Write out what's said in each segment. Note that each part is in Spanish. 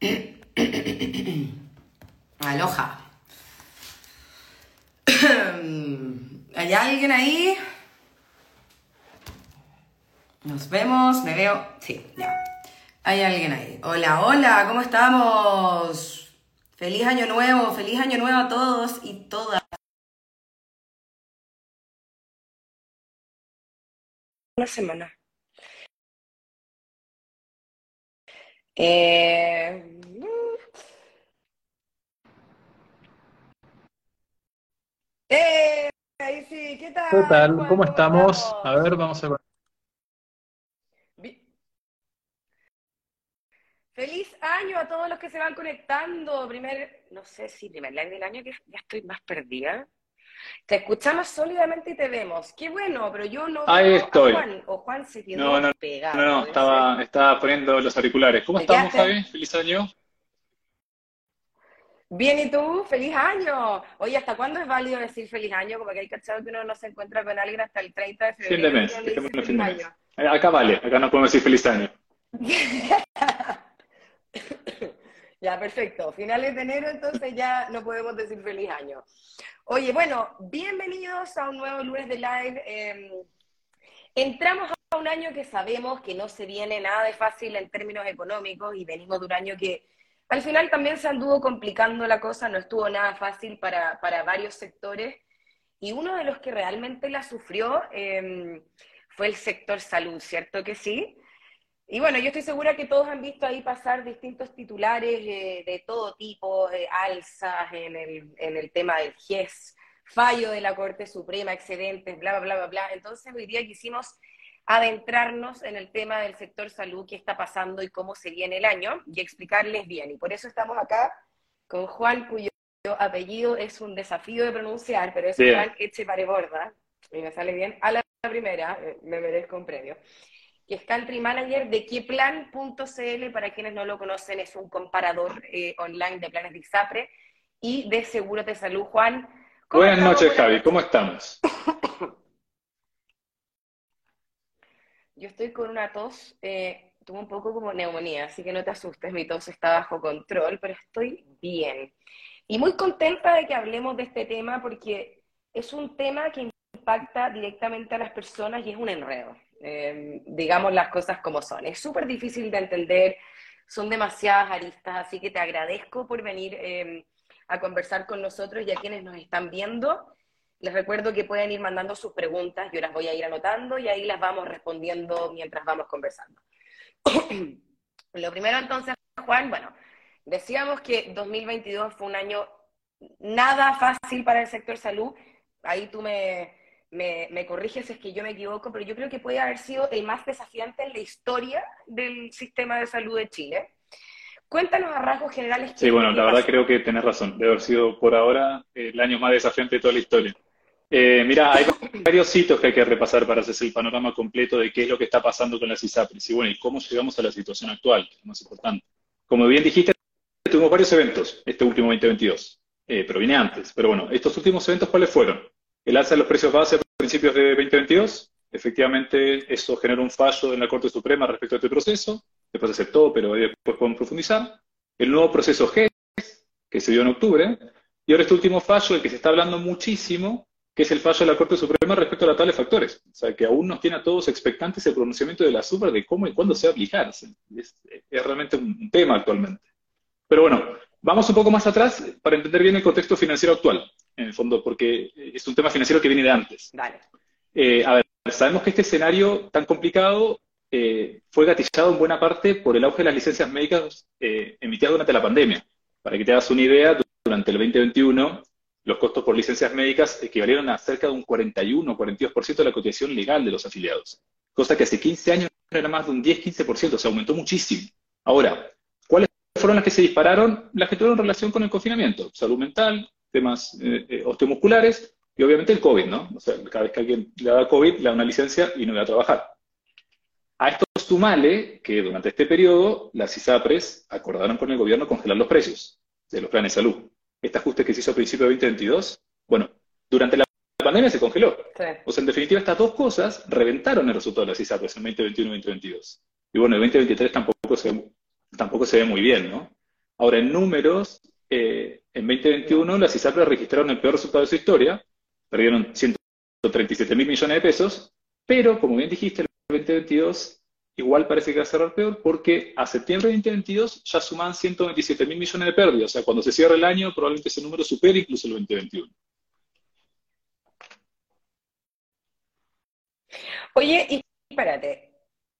Aloha. ¿Hay alguien ahí? Nos vemos, me veo. Sí, ya. Hay alguien ahí. Hola, hola, ¿cómo estamos? Feliz año nuevo, feliz año nuevo a todos y todas. Una semana. Eh, eh, ahí sí, ¿qué tal? ¿Qué tal? ¿Cómo estamos? estamos? A ver, vamos a ver. Feliz año a todos los que se van conectando. Primer, no sé si primer live del año que ya estoy más perdida. Te escuchamos sólidamente y te vemos. Qué bueno, pero yo no Ahí veo a estoy. Juan. O Juan se quedó No, no, pegado. No, no, estaba, estaba poniendo los auriculares. ¿Cómo ¿Te estamos? Javi? Feliz año. Bien, ¿y tú? ¡Feliz año! Oye, ¿hasta cuándo es válido decir feliz año? Como que hay cachado que uno no se encuentra con alguien hasta el 30 de Fin de febrero. mes, fin de mes. año. Eh, Acá vale, acá no podemos decir feliz año. Ya, perfecto. Finales de enero, entonces ya no podemos decir feliz año. Oye, bueno, bienvenidos a un nuevo lunes de live. Eh, entramos a un año que sabemos que no se viene nada de fácil en términos económicos y venimos de un año que al final también se anduvo complicando la cosa, no estuvo nada fácil para, para varios sectores y uno de los que realmente la sufrió eh, fue el sector salud, ¿cierto que sí? Y bueno, yo estoy segura que todos han visto ahí pasar distintos titulares eh, de todo tipo, eh, alzas en el, en el tema del GES, fallo de la Corte Suprema, excedentes, bla, bla, bla, bla. Entonces hoy día quisimos adentrarnos en el tema del sector salud, qué está pasando y cómo se viene el año, y explicarles bien. Y por eso estamos acá con Juan, cuyo apellido es un desafío de pronunciar, pero es Bien. Juan Echepareborda, y me sale bien, a la primera, eh, me merezco un premio que es country manager de Queplan.cl, para quienes no lo conocen, es un comparador eh, online de planes de ISAPRE y de Seguros de Salud. Juan, ¿cómo Buenas estamos? noches, Javi. ¿Cómo estamos? Yo estoy con una tos, eh, tuve un poco como neumonía, así que no te asustes, mi tos está bajo control, pero estoy bien. Y muy contenta de que hablemos de este tema porque es un tema que impacta directamente a las personas y es un enredo. Eh, digamos las cosas como son. Es súper difícil de entender, son demasiadas aristas, así que te agradezco por venir eh, a conversar con nosotros y a quienes nos están viendo. Les recuerdo que pueden ir mandando sus preguntas, yo las voy a ir anotando y ahí las vamos respondiendo mientras vamos conversando. Lo primero entonces, Juan, bueno, decíamos que 2022 fue un año nada fácil para el sector salud. Ahí tú me, me, me corriges si es que yo me equivoco, pero yo creo que puede haber sido el más desafiante en la historia del sistema de salud de Chile. Cuéntanos a rasgos generales. Sí, bueno, la verdad creo que tenés razón. Debe haber sido por ahora el año más desafiante de toda la historia. Eh, mira, hay varios hitos que hay que repasar para hacerse el panorama completo de qué es lo que está pasando con las ISAPRES y bueno, y cómo llegamos a la situación actual, que es lo más importante. Como bien dijiste, tuvimos varios eventos este último 2022, eh, pero viene antes. Pero bueno, estos últimos eventos, ¿cuáles fueron? El alza de los precios base a principios de 2022. Efectivamente, eso generó un fallo en la Corte Suprema respecto a este proceso. Después aceptó, pero después podemos profundizar. El nuevo proceso GES, que se dio en octubre. Y ahora este último fallo, del que se está hablando muchísimo, que es el fallo de la Corte Suprema respecto a la tabla de factores. O sea, que aún nos tiene a todos expectantes el pronunciamiento de la SUPR de cómo y cuándo se va es, es realmente un tema actualmente. Pero bueno, vamos un poco más atrás para entender bien el contexto financiero actual, en el fondo, porque es un tema financiero que viene de antes. Dale. Eh, a ver, sabemos que este escenario tan complicado eh, fue gatillado en buena parte por el auge de las licencias médicas eh, emitidas durante la pandemia. Para que te hagas una idea, durante el 2021 los costos por licencias médicas equivalieron a cerca de un 41 o 42% de la cotización legal de los afiliados, cosa que hace 15 años era más de un 10-15%, se aumentó muchísimo. Ahora, ¿cuáles fueron las que se dispararon? Las que tuvieron relación con el confinamiento, salud mental, temas eh, eh, osteomusculares y obviamente el COVID, ¿no? O sea, cada vez que alguien le da COVID, le da una licencia y no va a trabajar. A esto sumale que durante este periodo las ISAPRES acordaron con el gobierno congelar los precios de los planes de salud. Este ajuste que se hizo a principios de 2022, bueno, durante la pandemia se congeló. Sí. O sea, en definitiva, estas dos cosas reventaron el resultado de las ISAPRES en 2021 y 2022. Y bueno, en 2023 tampoco se, tampoco se ve muy bien, ¿no? Ahora, en números, eh, en 2021 las ISAPRES registraron el peor resultado de su historia, perdieron 137 mil millones de pesos, pero como bien dijiste, el 2022 igual parece que va a cerrar peor porque a septiembre de 2022 ya suman 127 mil millones de pérdidas. O sea, cuando se cierre el año, probablemente ese número supere incluso el 2021. Oye, y espérate,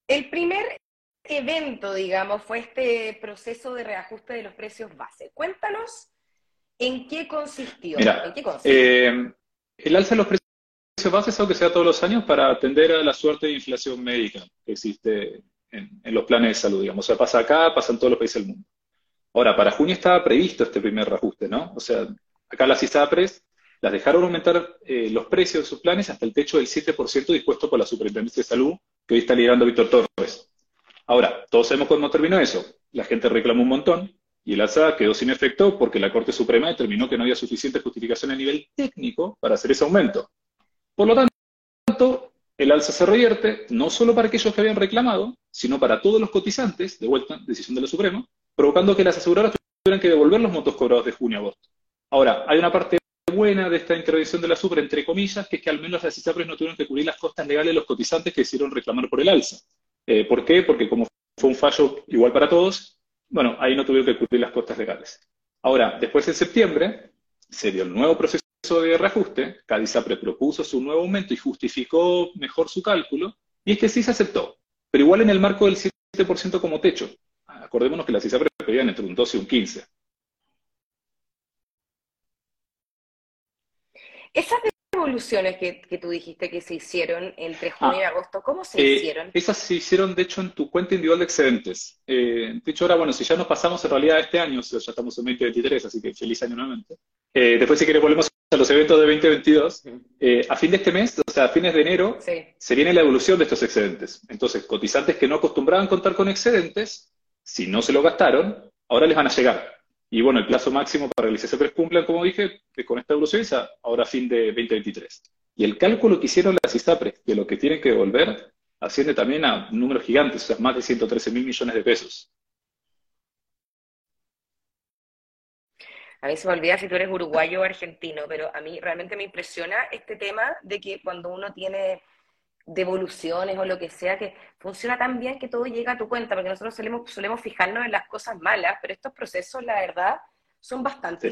el primer evento, digamos, fue este proceso de reajuste de los precios base. Cuéntanos en qué consistió. Mira, qué eh, el alza de los precios base es algo que se da todos los años para atender a la suerte de inflación médica que existe en, los planes de salud, digamos. O sea, pasa acá, pasa en todos los países del mundo. Ahora, para junio estaba previsto este primer reajuste, ¿no? O sea, acá las ISAPRES las dejaron aumentar eh, los precios de sus planes hasta el techo del 7% dispuesto por la Superintendencia de Salud, que hoy está liderando Víctor Torres. Ahora, todos sabemos cómo terminó eso. La gente reclamó un montón y el alza quedó sin efecto porque la Corte Suprema determinó que no había suficiente justificación a nivel técnico para hacer ese aumento. Por lo tanto, el alza se revierte no solo para aquellos que habían reclamado, sino para todos los cotizantes, de vuelta, decisión de la Suprema, provocando que las aseguradoras tuvieran que devolver los montos cobrados de junio a agosto. Ahora, hay una parte buena de esta intervención de la Supra, entre comillas, que es que al menos las ISAPRES no tuvieron que cubrir las costas legales de los cotizantes que hicieron reclamar por el alza. Eh, ¿Por qué? Porque como fue un fallo igual para todos, bueno, ahí no tuvieron que cubrir las costas legales. Ahora, después en septiembre, se dio el nuevo proceso de reajuste, Cadizapre propuso su nuevo aumento y justificó mejor su cálculo, y es que sí se aceptó, pero igual en el marco del 7% como techo. Acordémonos que las ISAPRE pedían entre un 12 y un 15. Esas evoluciones que, que, tú dijiste que se hicieron entre junio y ah, agosto, ¿cómo se eh, hicieron? Esas se hicieron, de hecho, en tu cuenta individual de excedentes. Eh, de hecho, ahora, bueno, si ya nos pasamos en realidad este año, ya estamos en 2023, así que feliz año nuevamente. Eh, después, si quieres, volvemos a los eventos de 2022. a fin de este mes, o sea, a fines de enero, se viene la evolución de estos excedentes. Entonces, cotizantes que no acostumbraban contar con excedentes, si no se lo gastaron, ahora les van a llegar. Y bueno, el plazo máximo para que los ISAPRES cumplan, como dije, con esta evolución es ahora fin de 2023. Y el cálculo que hicieron las ISAPRES de lo que tienen que devolver asciende también a números gigantes, o sea, más de 113 mil millones de pesos. A mí se me olvida si tú eres uruguayo o argentino, pero a mí realmente me impresiona este tema de que cuando uno tiene devoluciones o lo que sea, que funciona tan bien que todo llega a tu cuenta, porque nosotros solemos, solemos fijarnos en las cosas malas, pero estos procesos, la verdad, son bastante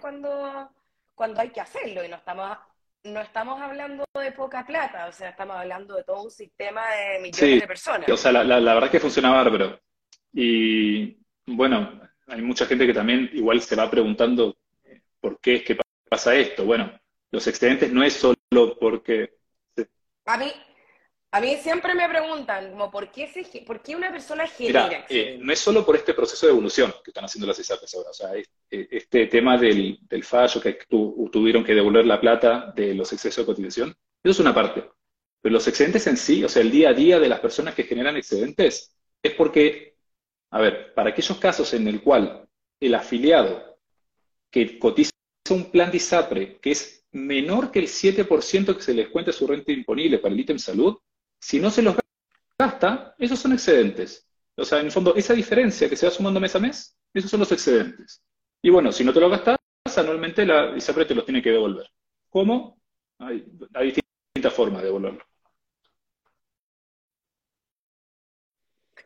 cuando, cuando hay que hacerlo y no estamos, no estamos hablando de poca plata, o sea, estamos hablando de todo un sistema de millones de personas. O sea, la, la, verdad es que funciona bárbaro. Y bueno, hay mucha gente que también igual se va preguntando eh, por qué es que pasa esto. Bueno, los excedentes no es solo porque a mí, a mí siempre me preguntan, como, ¿por qué, se, por qué una persona genera? Eh, no es solo por este proceso de evolución que están haciendo las ISAPRES ahora, o sea, eh, este tema del, fallo que tuvieron que devolver la plata de los excesos de cotización, eso es una parte. Pero los excedentes en sí, o sea, el día a día de las personas que generan excedentes, es porque, a ver, para aquellos casos en el cual el afiliado que cotiza un plan de ISAPRE, que es menor que el 7% que se les cuenta su renta imponible para el ítem salud, si no se los gasta, esos son excedentes. O sea, en el fondo, esa diferencia que se va sumando mes a mes, esos son los excedentes. Y bueno, si no te lo gastas, anualmente la ISAPRE te los tiene que devolver. ¿Cómo? Hay, hay distintas formas de devolverlo.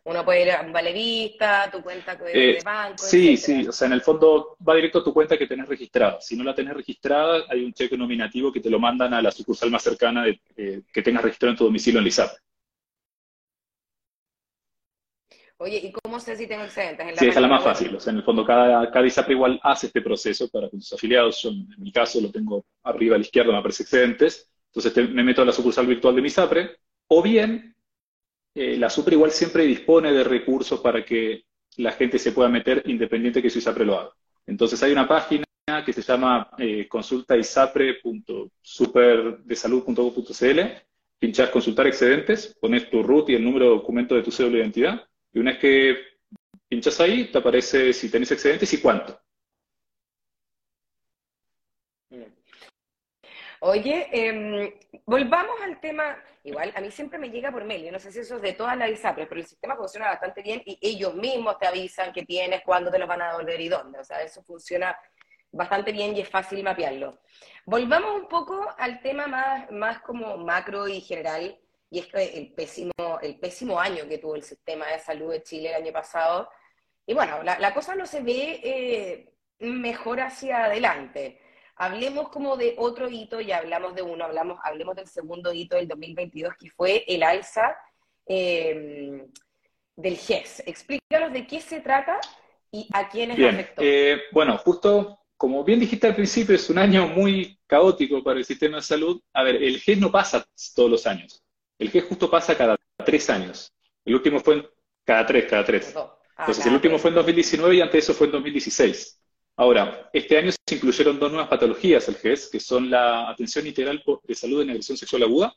Uno puede ir a un valerista, tu cuenta de, eh, banco. Sí, sí, o sea, en el fondo va directo a tu cuenta que tenés registrada. Si no la tenés registrada, hay un cheque nominativo que te lo mandan a la sucursal más cercana de, eh, que tengas registrado en tu domicilio en LISAP. Oye, ¿y cómo sé si tengo excedentes? ¿En la sí, esa es la más fácil. O sea, en el fondo, cada, cada ISAP igual hace este proceso para con sus afiliados. Yo, en mi caso, lo tengo arriba a la izquierda, me aparece excedentes. Entonces, me meto a la sucursal virtual de mi SAPRE. O bien, eh, la Supra igual siempre dispone de recursos para que la gente se pueda meter independiente que su ISAPRE lo haga. Entonces hay una página que se llama eh, consultaisapre.superdesalud.gov.cl, pinchas consultar excedentes, pones tu root y el número de documento de tu cédula de identidad, y una vez que pinchas ahí, te aparece si tenés excedentes y cuánto. Oye, em, volvamos al tema, igual a mí siempre me llega por mail, yo no sé si eso es de todas las ISAPRES, pero el sistema funciona bastante bien y ellos mismos te avisan qué tienes, cuándo te los van a devolver y dónde, o sea, eso funciona bastante bien y es fácil mapearlo. Volvamos un poco al tema más, más como macro y general, y es el pésimo, el pésimo año que tuvo el sistema de salud de Chile el año pasado. Y bueno, la, cosa no se ve eh, mejor hacia adelante. Hablemos como de otro hito, ya hablamos de uno, hablamos, hablemos del segundo hito del 2022, que fue el alza eh, del GES. Explícanos de qué se trata y a quiénes bien, afectó. Eh, bueno, justo como bien dijiste al principio, es un año muy caótico para el sistema de salud. A ver, el GES no pasa todos los años. El GES justo pasa cada tres años. El último fue en, cada tres, cada tres. Ah, Entonces, el último fue en 2019 y antes de eso fue en 2016. Ahora, este año se incluyeron dos nuevas patologías al GES, que son la atención integral de salud en agresión sexual aguda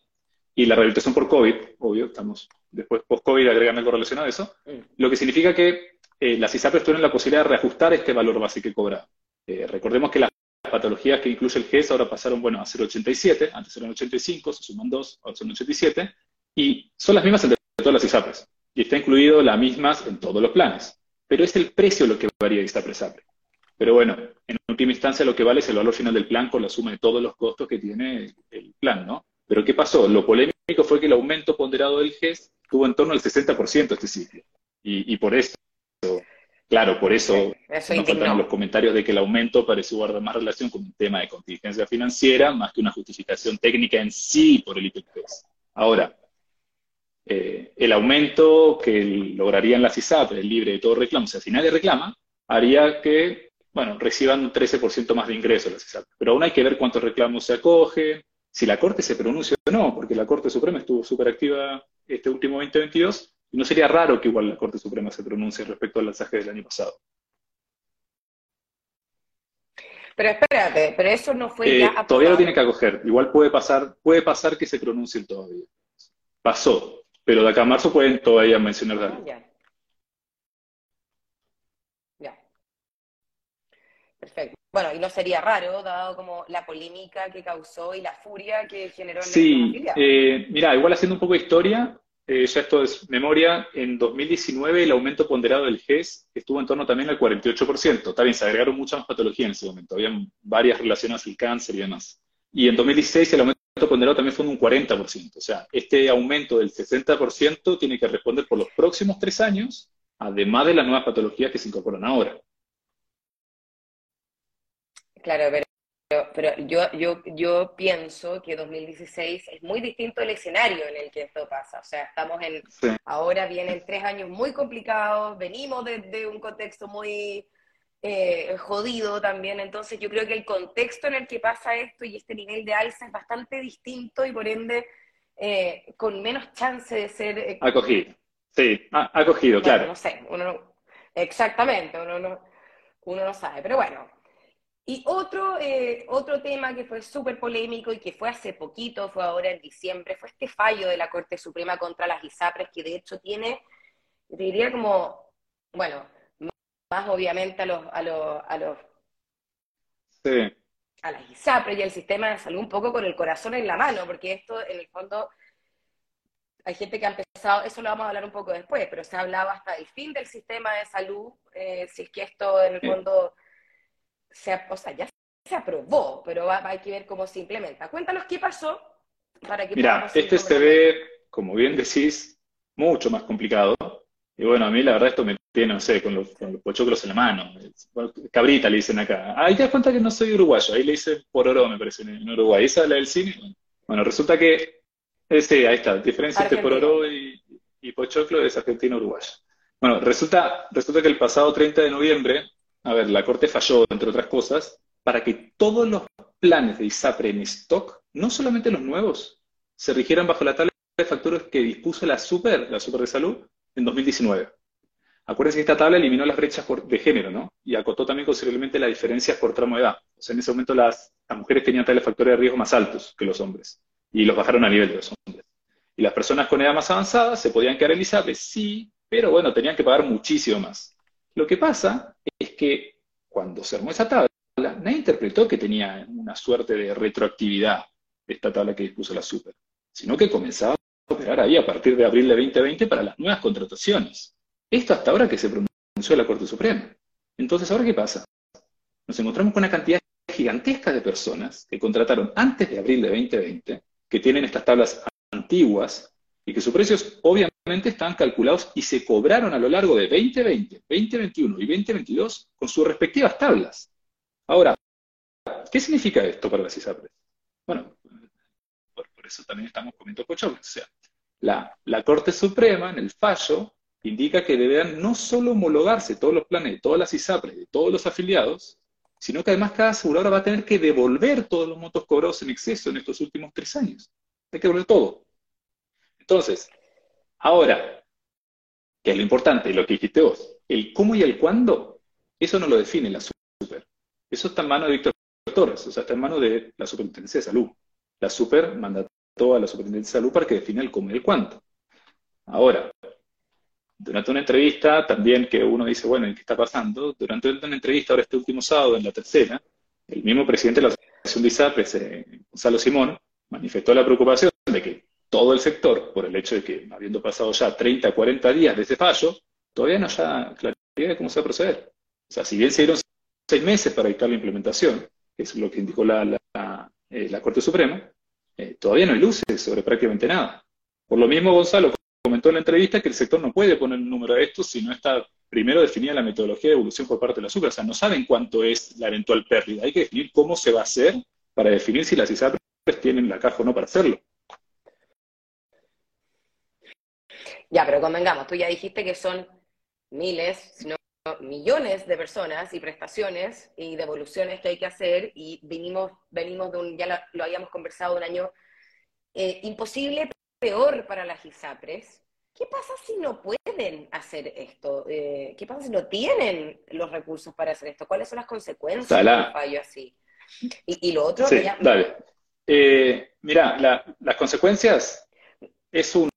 y la rehabilitación por COVID, obvio, estamos después post-COVID agregan algo relacionado a eso, lo que significa que eh, las ISAPRES tienen la posibilidad de reajustar este valor básico que cobra. Eh, recordemos que las patologías que incluye el GES ahora pasaron, bueno, a ser 87, antes eran 85, se suman dos, ahora son 87, y son las mismas entre todas las ISAPRES, y está incluido las mismas en todos los planes, pero es el precio lo que varía de ISAPRES-APRE. Pero bueno, en última instancia lo que vale es el valor final del plan con la suma de todos los costos que tiene el plan, ¿no? Pero ¿qué pasó? Lo polémico fue que el aumento ponderado del GES tuvo en torno al 60% este ciclo. Y, por eso, claro, por eso, eso nos faltan los comentarios de que el aumento parece guardar más relación con un tema de contingencia financiera más que una justificación técnica en sí por el IPPS. Ahora, eh, el aumento que lograrían las ISAP, el libre de todo reclamo, o sea, si nadie reclama, haría que bueno, reciban un 13% más de ingresos las ISAP. Pero aún hay que ver cuántos reclamos se acogen, si la Corte se pronuncia o no, porque la Corte Suprema estuvo súper activa este último 2022, y no sería raro que igual la Corte Suprema se pronuncie respecto al mensaje del año pasado. Pero espérate, pero eso no fue eh, ya Todavía lo tiene que acoger. Igual puede pasar, puede pasar que se pronuncie todavía. Pasó, pero de acá a marzo pueden todavía mencionar algo. Perfecto. Bueno, y no sería raro, dado como la polémica que causó y la furia que generó en Sí, eh, mira, igual haciendo un poco de historia, eh, ya esto es memoria, en 2019 el aumento ponderado del GES estuvo en torno también al 48%. Está bien, se agregaron muchas más patologías en ese momento, habían varias relacionadas al cáncer y demás. Y en 2016 el aumento ponderado también fue de un 40%. O sea, este aumento del 60% tiene que responder por los próximos tres años, además de las nuevas patologías que se incorporan ahora. Claro, pero, pero yo, yo, yo pienso que 2016 es muy distinto el escenario en el que esto pasa. O sea, estamos en, ahora vienen tres años muy complicados, venimos desde un contexto muy eh, jodido también, entonces yo creo que el contexto en el que pasa esto y este nivel de alza es bastante distinto y por ende eh, con menos chance de ser... Eh, acogido, sí, acogido, claro. No sé, uno no, exactamente, uno no, uno no sabe, pero bueno, y otro, eh, otro tema que fue súper polémico y que fue hace poquito, fue ahora en diciembre, fue este fallo de la Corte Suprema contra las ISAPRES, que de hecho tiene, diría como, bueno, más obviamente a los, a los, a los sí. a las ISAPRES y al sistema de salud un poco con el corazón en la mano, porque esto en el fondo hay gente que ha empezado, eso lo vamos a hablar un poco después, pero se ha hablado hasta el fin del sistema de salud, eh, si es que esto en el fondo se, o sea, ya se aprobó, pero hay que ver cómo se implementa. Cuéntanos qué pasó para que Mira, este se ve, como bien decís, mucho más complicado. Y bueno, a mí la verdad esto me tiene, no sé, con los, con los pochoclos en la mano. cabrita le dicen acá. Ahí te das cuenta que no soy uruguayo. Ahí le dicen oro, me parece, en Uruguay. ¿Esa es la del cine? Bueno, resulta que, ese, ahí está, diferencia entre pororó y, y pochoclo es argentino-uruguayo. Bueno, resulta, resulta que el pasado 30 de noviembre a ver, la Corte falló, entre otras cosas, para que todos los planes de ISAPRE en stock, no solamente los nuevos, se rigieran bajo la tabla de factores que dispuso la Super, la Super de Salud, en 2019. Acuérdense que esta tabla eliminó las brechas de género, ¿no? Y acotó también considerablemente las diferencias por tramo de edad. O sea, en ese momento las, mujeres tenían tales factores de riesgo más altos que los hombres. Y los bajaron a nivel de los hombres. Y las personas con edad más avanzada se podían quedar en ISAPRE, sí, pero bueno, tenían que pagar muchísimo más. Lo que pasa que cuando se armó esa tabla, nadie interpretó que tenía una suerte de retroactividad. esta tabla que dispuso la Super, sino que comenzaba a operar ahí a partir de abril de 2020 para las nuevas contrataciones. Esto hasta ahora que se pronunció la Corte Suprema. Entonces, ¿ahora qué pasa? Nos encontramos con una cantidad gigantesca de personas que contrataron antes de abril de 2020, que tienen estas tablas antiguas y que sus precios obviamente están calculados y se cobraron a lo largo de 2020, 2021 y 2022 con sus respectivas tablas. Ahora, ¿qué significa esto para las ISAPRES? Bueno, por, eso también estamos comiendo pochoclos. O sea, la, la Corte Suprema, en el fallo, indica que deberán no solo homologarse todos los planes de todas las ISAPRES, de todos los afiliados, sino que además cada aseguradora va a tener que devolver todos los montos cobrados en exceso en estos últimos tres años. Hay que devolver todo. Entonces, ahora, que es lo importante, lo que dijiste vos, el cómo y el cuándo, eso no lo define la super. Eso está en manos de Víctor Torres, o sea, está en manos de la Superintendencia de Salud. La super manda a la Superintendencia de Salud para que define el cómo y el cuándo. Ahora, durante una entrevista también que uno dice, bueno, ¿qué está pasando? Durante una entrevista, ahora este último sábado, en la tercera, el mismo presidente de la Asociación de ISAPRES, eh, Gonzalo Simón, manifestó la preocupación de que todo el sector, por el hecho de que habiendo pasado ya 30, 40 días de ese fallo, todavía no haya claridad de cómo se va a proceder. O sea, si bien se dieron seis meses para dictar la implementación, que es lo que indicó la, la, eh, Corte Suprema, eh, todavía no hay luces sobre prácticamente nada. Por lo mismo, Gonzalo, comentó en la entrevista que el sector no puede poner un número a esto si no está primero definida la metodología de evolución por parte de la azúcar. O sea, no saben cuánto es la eventual pérdida. Hay que definir cómo se va a hacer para definir si las ISAPRES tienen la caja o no para hacerlo. Ya, pero convengamos, tú ya dijiste que son miles, sino millones de personas y prestaciones y devoluciones que hay que hacer y venimos, venimos de un, ya lo, habíamos conversado, un año eh, imposible, peor para las ISAPRES. ¿Qué pasa si no pueden hacer esto? Eh, ¿Qué pasa si no tienen los recursos para hacer esto? ¿Cuáles son las consecuencias de un fallo así? Y, lo otro... Sí, dale. Eh, mira, las consecuencias es un,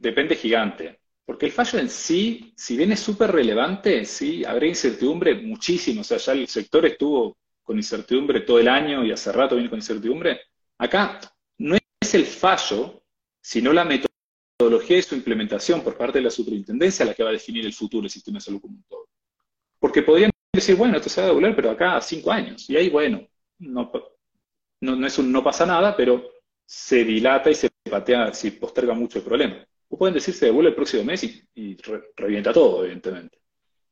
depende gigante. Porque el fallo en sí, si bien es súper relevante, sí, habrá incertidumbre muchísimo. O sea, ya el sector estuvo con incertidumbre todo el año y hace rato viene con incertidumbre. Acá no es el fallo sino la metodología de su implementación por parte de la superintendencia la que va a definir el futuro del sistema de salud como un todo. Porque podrían decir, bueno, esto se va a devolver, pero acá a cinco años. Y ahí, bueno, no, no, es un, no pasa nada, pero se dilata y se patea, si posterga mucho el problema. O pueden decir, se devuelve el próximo mes y, revienta todo, evidentemente.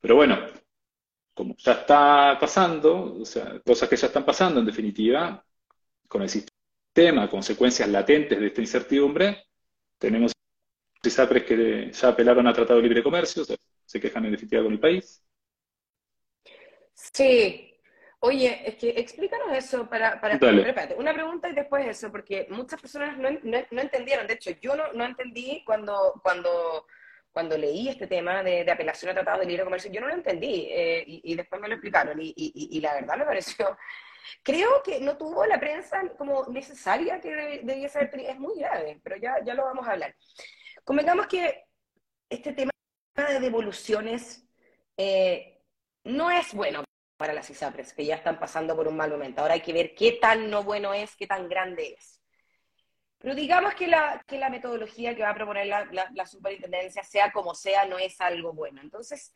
Pero bueno, como ya está pasando, o sea, cosas que ya están pasando en definitiva, con el sistema tema, consecuencias latentes de esta incertidumbre, tenemos ISAPRES que ya apelaron a Tratado de Libre Comercio, se quejan en definitiva con el país. Sí. Oye, es que explícanos eso para... para una pregunta y después eso, porque muchas personas no, entendieron. De hecho, yo no, entendí cuando, cuando, cuando leí este tema de, apelación a Tratado de Libre Comercio, yo no lo entendí eh, y, después me lo explicaron y, y la verdad me pareció Creo que no tuvo la prensa como necesaria que haber tenido. Es muy grave, pero ya, ya lo vamos a hablar. Convengamos que este tema de devoluciones eh, no es bueno para las ISAPRES, que ya están pasando por un mal momento. Ahora hay que ver qué tan no bueno es, qué tan grande es. Pero digamos que la, que la metodología que va a proponer la, la superintendencia, sea como sea, no es algo bueno. Entonces,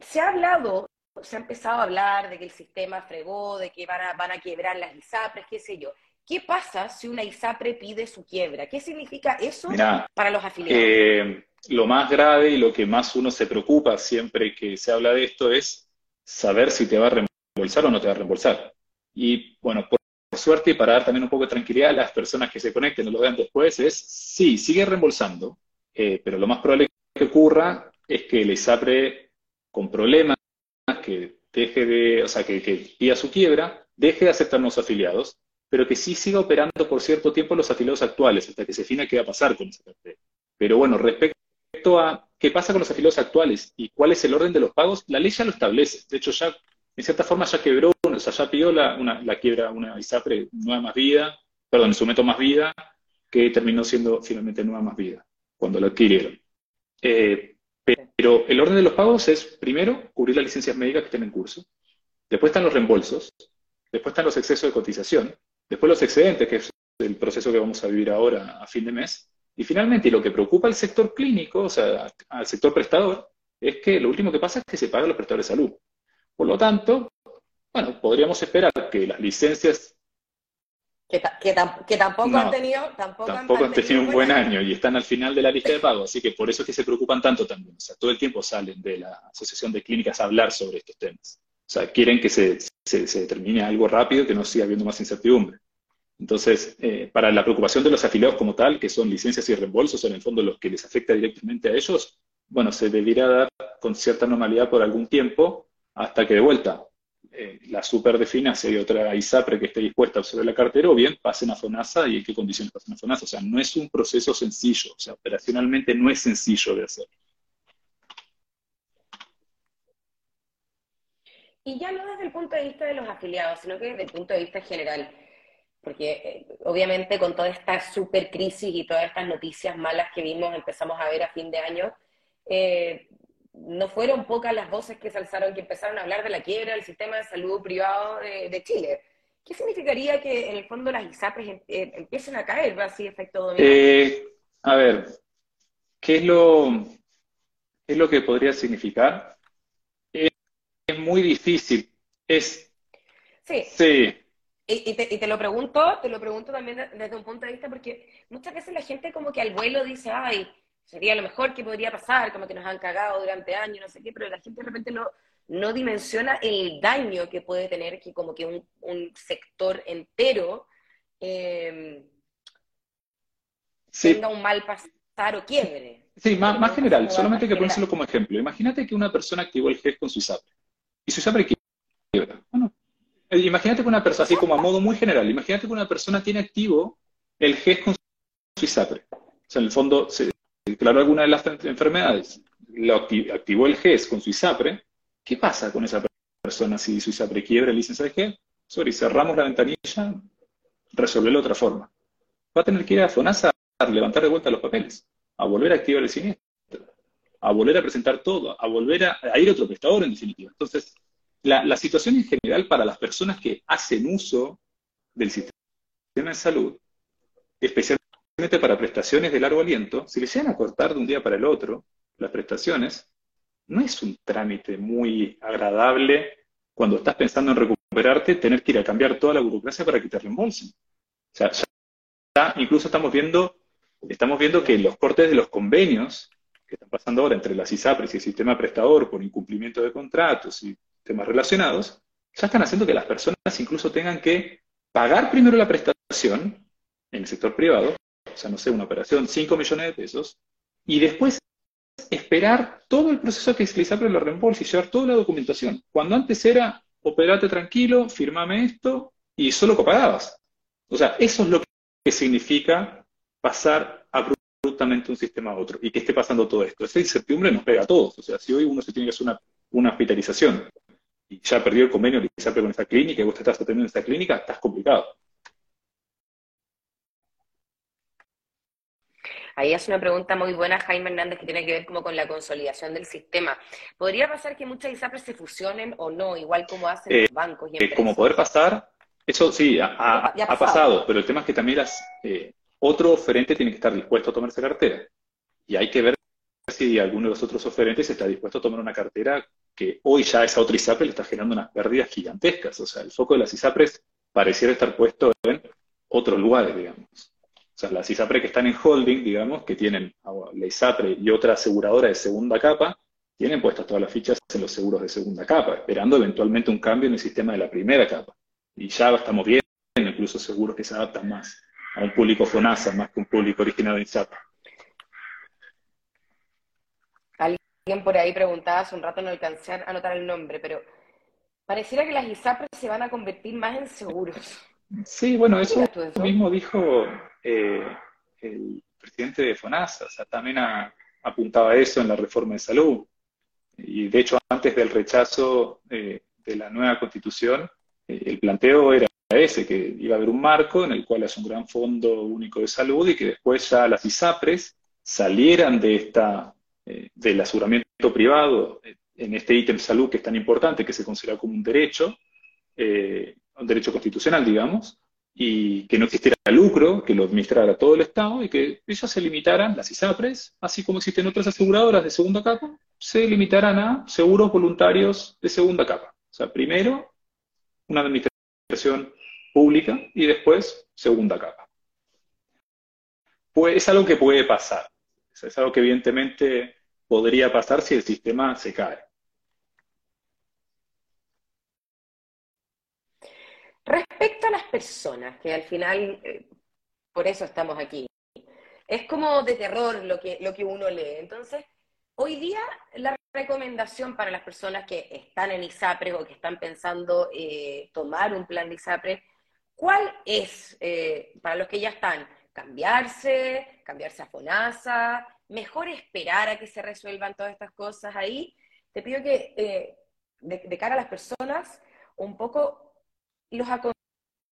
se ha hablado se ha empezado a hablar de que el sistema fregó, de que van a, van a quebrar las ISAPRES, qué sé yo. ¿Qué pasa si una ISAPRE pide su quiebra? ¿Qué significa eso para los afiliados? Eh, lo más grave y lo que más uno se preocupa siempre que se habla de esto es saber si te va a reembolsar o no te va a reembolsar. Y bueno, por suerte y para dar también un poco de tranquilidad a las personas que se conecten o lo vean después, es sí, sigue reembolsando, eh, pero lo más probable que ocurra es que el ISAPRE con problemas que deje de, o sea, que, que pida su quiebra, deje de aceptar nuevos afiliados, pero que sí siga operando por cierto tiempo los afiliados actuales, hasta que se defina qué va a pasar con esa cartera. Pero bueno, respecto a qué pasa con los afiliados actuales y cuál es el orden de los pagos, la ley ya lo establece. De hecho, ya, en cierta forma, ya quebró, o sea, ya pidió la, una, la quiebra una ISAPRE Nueva Más Vida, perdón, en su método Más Vida, que terminó siendo finalmente Nueva Más Vida, cuando lo adquirieron. Eh, pero el orden de los pagos es, primero, cubrir las licencias médicas que estén en curso. Después están los reembolsos. Después están los excesos de cotización. después los excedentes, que es el proceso que vamos a vivir ahora a fin de mes, y finalmente, lo que preocupa al sector clínico, o sea, al sector prestador, es que lo último que pasa es que se pagan los prestadores de salud. Por lo tanto, bueno, podríamos esperar que las licencias... Que, tampoco han tenido... Tampoco, han, tenido un buen año. y están al final de la lista de pago, así que por eso es que se preocupan tanto también. O sea, todo el tiempo salen de la Asociación de Clínicas a hablar sobre estos temas. O sea, quieren que se, se, se determine algo rápido, que no siga habiendo más incertidumbre. Entonces, eh, para la preocupación de los afiliados como tal, que son licencias y reembolsos, en el fondo los que les afecta directamente a ellos, bueno, se debería dar con cierta normalidad por algún tiempo hasta que de vuelta eh, la superdefina si hay otra ISAPRE que esté dispuesta a absorber la cartera o bien pasen a FONASA y en qué condiciones pasen a FONASA. O sea, no es un proceso sencillo, o sea, operacionalmente no es sencillo de hacer. Y ya no desde el punto de vista de los afiliados, sino que desde el punto de vista general porque eh, obviamente con toda esta super crisis y todas estas noticias malas que vimos, empezamos a ver a fin de año, eh, no fueron pocas las voces que se alzaron, que empezaron a hablar de la quiebra del sistema de salud privado de, Chile. ¿Qué significaría que en el fondo las ISAPRES em, eh, empiecen a caer, así efecto dominante? a ver, ¿qué es lo, es lo que podría significar? es muy difícil. Es, sí. Sí, y, te, lo pregunto, te lo pregunto también desde un punto de vista porque muchas veces la gente como que al vuelo dice, ay, sería lo mejor que podría pasar, como que nos han cagado durante años, no sé qué, pero la gente de repente no, no dimensiona el daño que puede tener que como que un, sector entero em, tenga un mal pasar o quiebre. Sí, más, más general, solamente que ponérselo como ejemplo. Imagínate que una persona activó el GES con su ISAPRE y su ISAPRE quiebra. Bueno, imagínate que una persona, así como a modo muy general, imagínate que una persona tiene activo el GES con su ISAPRE. O sea, en el fondo se declaró alguna de las enfermedades, lo activó el GES con su ISAPRE. ¿Qué pasa con esa persona si su ISAPRE quiebra el licencia de GES? Sorry, cerramos la ventanilla, resolverlo de otra forma. Va a tener que ir a FONASA a levantar de vuelta los papeles, a volver a activar el siniestro, a volver a presentar todo, a volver a ir a otro prestador en definitiva. Entonces, la, situación en general para las personas que hacen uso del sistema de salud, especialmente para prestaciones de largo aliento, si les llegan a cortar de un día para el otro las prestaciones, no es un trámite muy agradable cuando estás pensando en recuperarte, tener que ir a cambiar toda la burocracia para que te reembolsen. O sea, ya, incluso estamos viendo, estamos viendo que los cortes de los convenios que están pasando ahora entre las ISAPRES y el sistema prestador por incumplimiento de contratos y temas relacionados, ya están haciendo que las personas incluso tengan que pagar primero la prestación en el sector privado, o sea, no sé, una operación, 5 millones de pesos, y después esperar todo el proceso que se les abre la reembolso y llevar toda la documentación. Cuando antes era, operate tranquilo, firmame esto, y solo copagabas. O sea, eso es lo que significa pasar abruptamente un sistema a otro, y que esté pasando todo esto. Esa incertidumbre nos pega a todos. O sea, si hoy uno se tiene que hacer una, una hospitalización y ya perdió el convenio de con esta clínica y vos te estás atendiendo en esta clínica, estás complicado. Ahí es una pregunta muy buena, Jaime Hernández, que tiene que ver como con la consolidación del sistema. ¿Podría pasar que muchas ISAPRES se fusionen o no, igual como hacen los eh, bancos y eh, Como poder pasar, eso sí, ha, pasado. pero el tema es que también las, eh, otro oferente tiene que estar dispuesto a tomar esa cartera. Y hay que ver si alguno de los otros oferentes está dispuesto a tomar una cartera que hoy ya esa otra ISAPRE le está generando unas pérdidas gigantescas. O sea, el foco de las ISAPRES pareciera estar puesto en otros lugares, digamos. O sea, las ISAPRE que están en holding, digamos, que tienen la ISAPRE y otra aseguradora de segunda capa, tienen puestas todas las fichas en los seguros de segunda capa, esperando eventualmente un cambio en el sistema de la primera capa. Y ya estamos viendo incluso seguros que se adaptan más a un público FONASA más que un público original de ISAPRE. Por ahí preguntaba hace un rato, no alcancé a anotar el nombre, pero pareciera que las ISAPRES se van a convertir más en seguros. Sí, bueno, eso, mismo dijo eh, el presidente de FONASA, o sea, también apuntaba eso en la reforma de salud. Y de hecho, antes del rechazo eh, de la nueva constitución, eh, el planteo era ese, que iba a haber un marco en el cual es un gran fondo único de salud y que después ya las ISAPRES salieran de esta eh, del aseguramiento privado eh, en este ítem salud que es tan importante, que se considera como un derecho, eh, un derecho constitucional, digamos, y que no existiera lucro, que lo administrara todo el Estado y que ellos se limitaran, las ISAPRES, así como existen otras aseguradoras de segunda capa, se limitaran a seguros voluntarios de segunda capa. O sea, primero una administración pública y después segunda capa. Pues es algo que puede pasar, es algo que evidentemente podría pasar si el sistema se cae. Respecto a las personas, que al final, eh, por eso estamos aquí, es como de terror lo que, lo que uno lee. Entonces, hoy día la recomendación para las personas que están en ISAPRE o que están pensando eh, tomar un plan de ISAPRE, ¿cuál es, eh, para los que ya están, cambiarse, cambiarse a FONASA, mejor esperar a que se resuelvan todas estas cosas ahí? Te pido que de cara a las personas, un poco los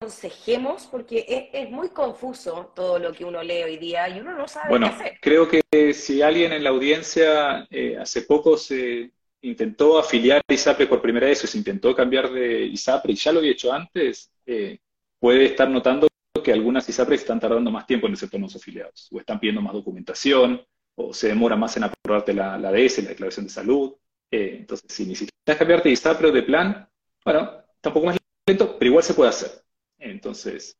aconsejemos, porque es, muy confuso todo lo que uno lee hoy día y uno no sabe bueno, qué hacer. Creo que si alguien en la audiencia eh, hace poco se intentó afiliar a ISAPRE por primera vez o se intentó cambiar de ISAPRE y ya lo había hecho antes, eh, puede estar notando que algunas ISAPRE están tardando más tiempo en ser los afiliados, o están pidiendo más documentación, o se demora más en aprobarte la, la DS, la declaración de salud. Eh, entonces, si necesitas cambiarte de ISAPRE de plan, bueno, tampoco más pero igual se puede hacer. Entonces,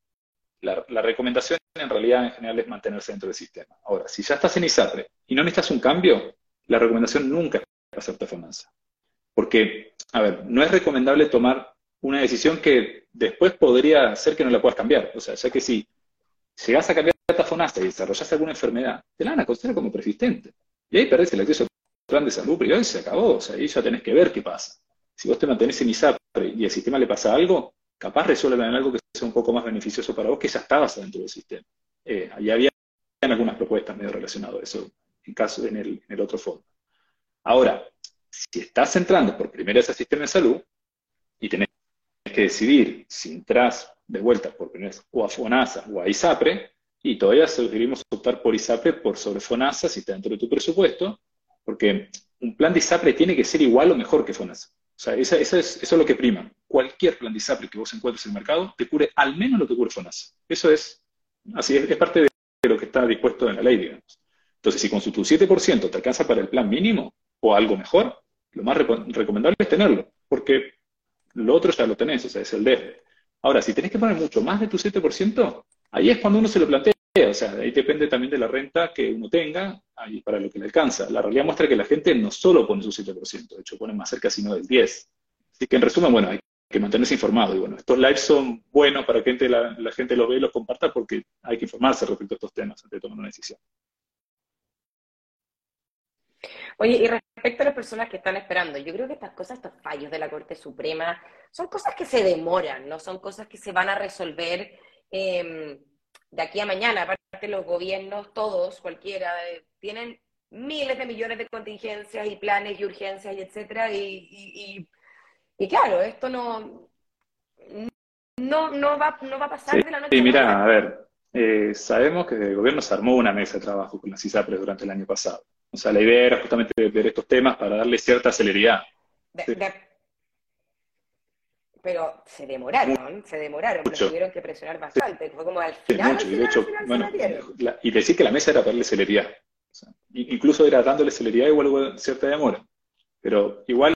la, recomendación en realidad en general es mantenerse dentro del sistema. Ahora, si ya estás en ISAPRE y no necesitas un cambio, la recomendación nunca es hacerte FONASA. Porque, a ver, no es recomendable tomar una decisión que después podría ser que no la puedas cambiar. O sea, ya que si llegas a cambiar y desarrollas alguna enfermedad, te la van a considerar como persistente. Y ahí perdés el acceso al plan de salud privado y se acabó. O sea, ahí ya tenés que ver qué pasa. Si vos te mantenés en ISAPRE y el sistema le pasa algo, capaz resuelven algo que sea un poco más beneficioso para vos, que ya estabas dentro del sistema. Eh, había algunas propuestas medio relacionadas a eso, en, caso, en, el, otro fondo. Ahora, si estás entrando por primera vez al sistema de salud y tenés que decidir si entras de vuelta por primera vez o a FONASA o a ISAPRE, y todavía sugerimos optar por ISAPRE por sobre FONASA si está dentro de tu presupuesto, porque un plan de ISAPRE tiene que ser igual o mejor que FONASA. O sea, eso, es, eso es lo que prima. Cualquier plan de ISAPRE que vos encuentres en el mercado te cubre al menos lo que cubre FONASA. Eso es, así es, parte de lo que está dispuesto en la ley, digamos. Entonces, si con su 7% te alcanza para el plan mínimo o algo mejor, lo más recomendable es tenerlo, porque lo otro ya lo tenés, o sea, es el DEF. Ahora, si tenés que poner mucho más de tu 7%, ahí es cuando uno se lo plantea. O sea, ahí depende también de la renta que uno tenga ahí para lo que le alcanza. La realidad muestra que la gente no solo pone su 7%, de hecho pone más cerca sino del 10%. Así que en resumen, bueno, hay que mantenerse informado. Y bueno, estos lives son buenos para que la, la gente los vea y los comparta porque hay que informarse respecto a estos temas antes de tomar una decisión. Oye, y respecto a las personas que están esperando, yo creo que estas cosas, estos fallos de la Corte Suprema, son cosas que se demoran, no son cosas que se van a resolver eh, de aquí a mañana, aparte los gobiernos, todos, cualquiera, eh, tienen miles de millones de contingencias y planes y urgencias y etcétera, y, y, claro, esto no, no, no, va, no va a pasar de la noche Sí, mira, a ver, eh, sabemos que el gobierno se armó una mesa de trabajo con las ISAPRES durante el año pasado. O sea, la idea era justamente ver estos temas para darle cierta celeridad pero se demoraron, se demoraron, pero tuvieron que presionar bastante. Fue como al final. y, de hecho, bueno, y decir que la mesa era darle celeridad. incluso era dándole celeridad igual hubo cierta demora. Pero igual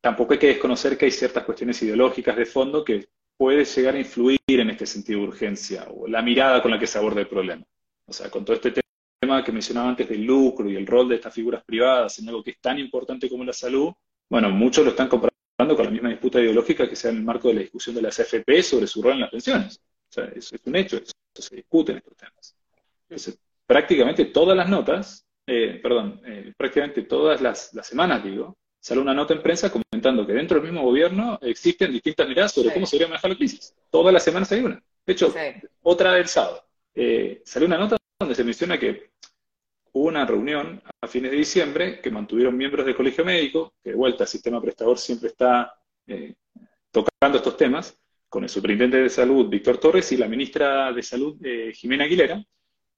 tampoco hay que desconocer que hay ciertas cuestiones ideológicas de fondo que puede llegar a influir en este sentido de urgencia o la mirada con la que se aborda el problema. O sea, con todo este tema que mencionaba antes del lucro y el rol de estas figuras privadas en algo que es tan importante como la salud, bueno, muchos lo están comprando con la misma disputa ideológica que sea en el marco de la discusión de las AFP sobre su rol en las pensiones. O sea, eso es un hecho, eso, se discute en estos temas. prácticamente todas las notas, eh, perdón, eh, prácticamente todas las, semanas, digo, sale una nota en prensa comentando que dentro del mismo gobierno existen distintas miradas sobre cómo se debería manejar la crisis. Todas las semanas hay una. De hecho, otra del sábado. Eh, salió una nota donde se menciona que una reunión a fines de diciembre que mantuvieron miembros del colegio médico, que de vuelta el sistema prestador siempre está eh, tocando estos temas, con el superintendente de salud Víctor Torres y la ministra de salud eh, Jimena Aguilera,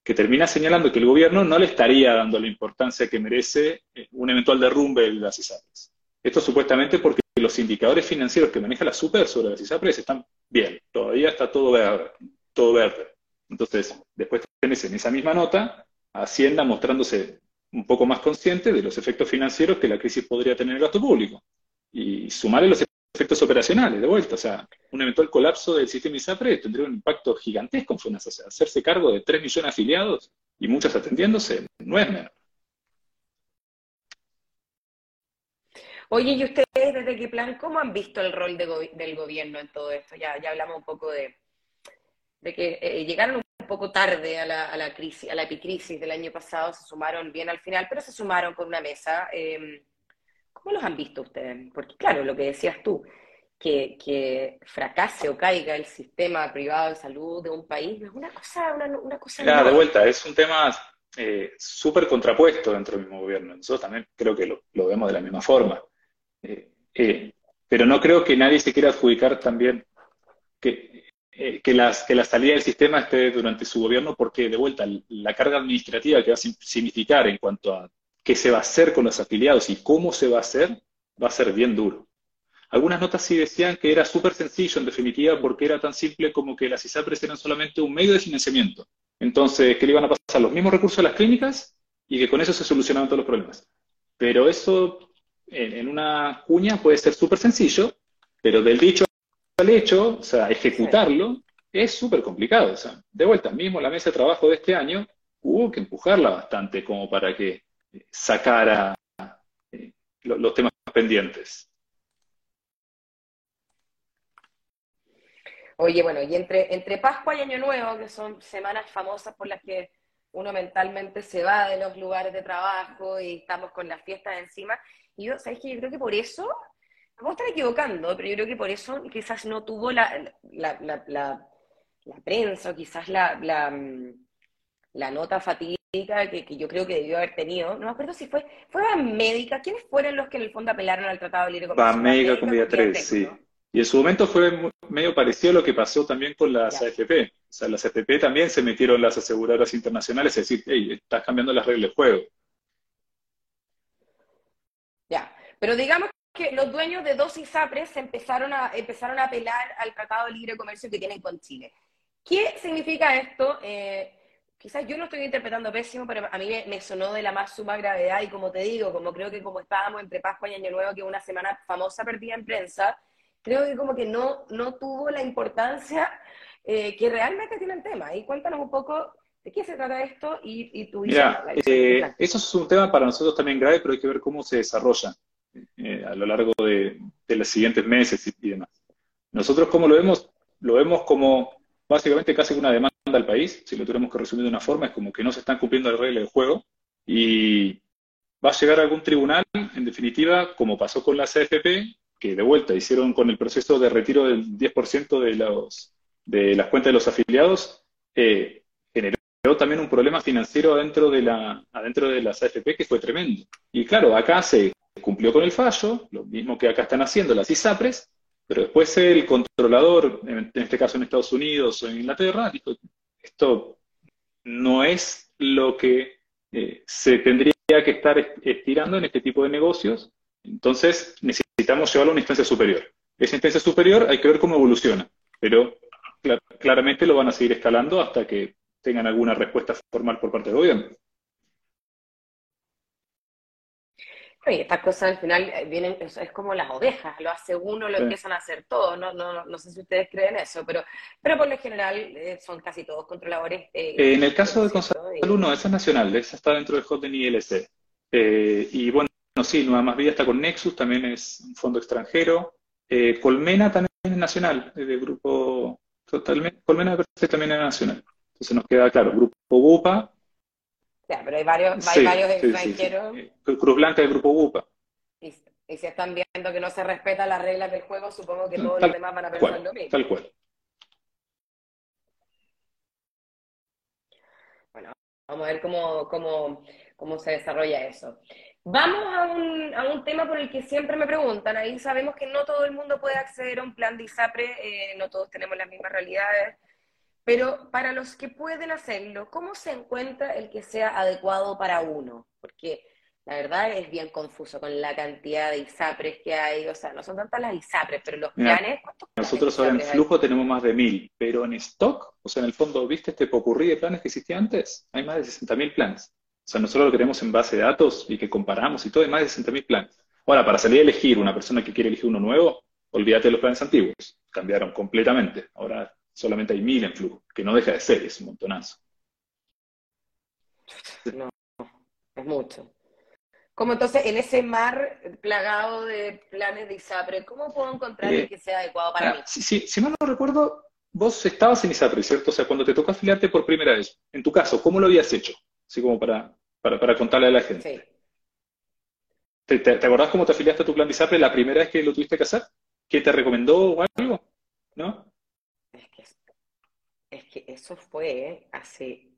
que termina señalando que el gobierno no le estaría dando la importancia que merece eh, un eventual derrumbe de las ISAPRES. Esto supuestamente porque los indicadores financieros que maneja la SUPER sobre las ISAPRES están bien, todavía está todo verde, todo verde. Entonces, después tenés en esa misma nota Hacienda mostrándose un poco más consciente de los efectos financieros que la crisis podría tener en el gasto público. Y sumarle los efectos operacionales, de vuelta. O sea, un eventual colapso del sistema ISAPRE tendría un impacto gigantesco en FUNAS. O sea, hacerse cargo de 3 millones de afiliados y muchos atendiéndose no es menos. Oye, ¿y ustedes desde qué plan, cómo han visto el rol del gobierno en todo esto? Ya, ya hablamos un poco de, de que eh, llegaron un poco tarde a la, a la, crisis, a la epicrisis del año pasado, se sumaron bien al final, pero se sumaron con una mesa. Eh, ¿Cómo los han visto ustedes? Porque claro, lo que decías tú, que, que, fracase o caiga el sistema privado de salud de un país, es una cosa, una, una cosa. de vuelta, es un tema eh, súper contrapuesto dentro del mismo gobierno. Nosotros también creo que lo, lo vemos de la misma forma. Eh, eh, pero no creo que nadie se quiera adjudicar también que, eh, que, las, que la salida del sistema esté durante su gobierno, porque de vuelta la carga administrativa que va a significar en cuanto a qué se va a hacer con los afiliados y cómo se va a hacer, va a ser bien duro. Algunas notas sí decían que era súper sencillo, en definitiva, porque era tan simple como que las ISAPRES eran solamente un medio de financiamiento. Entonces, que le iban a pasar los mismos recursos a las clínicas y que con eso se solucionaban todos los problemas. Pero eso en, una cuña puede ser súper sencillo, pero del dicho al hecho, o sea, ejecutarlo, es súper complicado. O sea, de vuelta, mismo la mesa de trabajo de este año hubo que empujarla bastante como para que sacara eh, los temas pendientes. Oye, bueno, y entre, entre Pascua y Año Nuevo, que son semanas famosas por las que uno mentalmente se va de los lugares de trabajo y estamos con las fiestas encima, y yo, ¿sabes qué? Yo creo que por eso, puedo estar equivocando, pero yo creo que por eso quizás no tuvo la, la, la, prensa o quizás la, la, nota fatídica que, que, yo creo que debió haber tenido. No me acuerdo si fue, fue Médica. ¿Quiénes fueron los que en el fondo apelaron al Tratado de Libre Comercio? Médica con Vía 3, sí. Y en su momento fue medio parecido a lo que pasó también con las AFP. O sea, las AFP también se metieron las aseguradoras internacionales, es decir, hey, estás cambiando las reglas del juego. Ya, pero digamos que los dueños de dos ISAPRES empezaron a, empezaron a apelar al Tratado de Libre Comercio que tienen con Chile. ¿Qué significa esto? Eh, quizás yo no estoy interpretando pésimo, pero a mí me, sonó de la más suma gravedad y como te digo, como creo que como estábamos entre Pascua y Año Nuevo, que una semana famosa perdida en prensa, creo que como que no, no tuvo la importancia eh, que realmente tiene el tema. Y cuéntanos un poco ¿De qué se trata esto y, tu Mira, eh, eso es un tema para nosotros también grave, pero hay que ver cómo se desarrolla eh, a lo largo de, los siguientes meses y, demás. Nosotros, ¿cómo lo vemos? Lo vemos como básicamente casi una demanda al país, si lo tuviéramos que resumir de una forma, es como que no se están cumpliendo las reglas del juego y va a llegar algún tribunal, en definitiva, como pasó con la CFP, que de vuelta hicieron con el proceso de retiro del 10% de, los, de las cuentas de los afiliados, eh, también un problema financiero adentro de, la, adentro de las AFP que fue tremendo. Y claro, acá se cumplió con el fallo, lo mismo que acá están haciendo las ISAPRES, pero después el controlador, en este caso en Estados Unidos o en Inglaterra, dijo, esto no es lo que eh, se tendría que estar estirando en este tipo de negocios, entonces necesitamos llevarlo a una instancia superior. Esa instancia superior hay que ver cómo evoluciona, pero claramente lo van a seguir escalando hasta que tengan alguna respuesta formal por parte del gobierno. Y estas cosas al final eh, vienen, es, como las ovejas, lo hace uno, lo empiezan a hacer todos, no, no, no sé si ustedes creen eso, pero, pero por lo general eh, son casi todos controladores. Eh, en el caso de Consalud, no, esa es nacional, esa está dentro del HOTEN ILC. y bueno, sí, Nueva Más Vida está con Nexus, también es un fondo extranjero. Colmena también es nacional, de grupo, totalmente, Colmena también es nacional. Entonces nos queda claro, Grupo Bupa. Pero hay varios, hay varios extranjeros. Cruz Blanca del Grupo Bupa. Y, si están viendo que no se respetan las reglas del juego, supongo que todos los demás van a pensar lo mismo. Tal cual. Bueno, vamos a ver cómo, cómo, cómo se desarrolla eso. Vamos a un, a un, tema por el que siempre me preguntan. Ahí sabemos que no todo el mundo puede acceder a un plan de ISAPRE, eh, no todos tenemos las mismas realidades. Pero para los que pueden hacerlo, ¿cómo se encuentra el que sea adecuado para uno? Porque La verdad es bien confuso con la cantidad de ISAPRES que hay, o sea, no son tantas las ISAPRES, pero los planes, ¿cuántos planes Nosotros ahora en hay? flujo tenemos más de mil, pero en stock, o sea, en el fondo, ¿viste este popurrí de planes que existía antes? Hay más de 60.000 planes. O sea, nosotros lo que tenemos en base de datos y que comparamos y todo, hay más de 60.000 planes. Ahora, para salir a elegir una persona que quiere elegir uno nuevo, olvídate de los planes antiguos. Cambiaron completamente. Ahora solamente hay mil en flujo, que no deja de ser, es un montonazo. No, es mucho. Como entonces, en ese mar plagado de planes de ISAPRE, ¿cómo puedo encontrar el Eh, que sea adecuado para mí? Ahora, si, si- si mal no recuerdo, vos estabas en ISAPRE, ¿cierto? O sea, cuando te tocó afiliarte por primera vez, en tu caso, ¿cómo lo habías hecho? Así como para, para, para contarle a la gente. Sí. ¿Te, te, te acordás cómo te afiliaste a tu plan de ISAPRE la primera vez que lo tuviste que hacer? ¿Quién te recomendó o algo? ¿No? Que, eso fue hace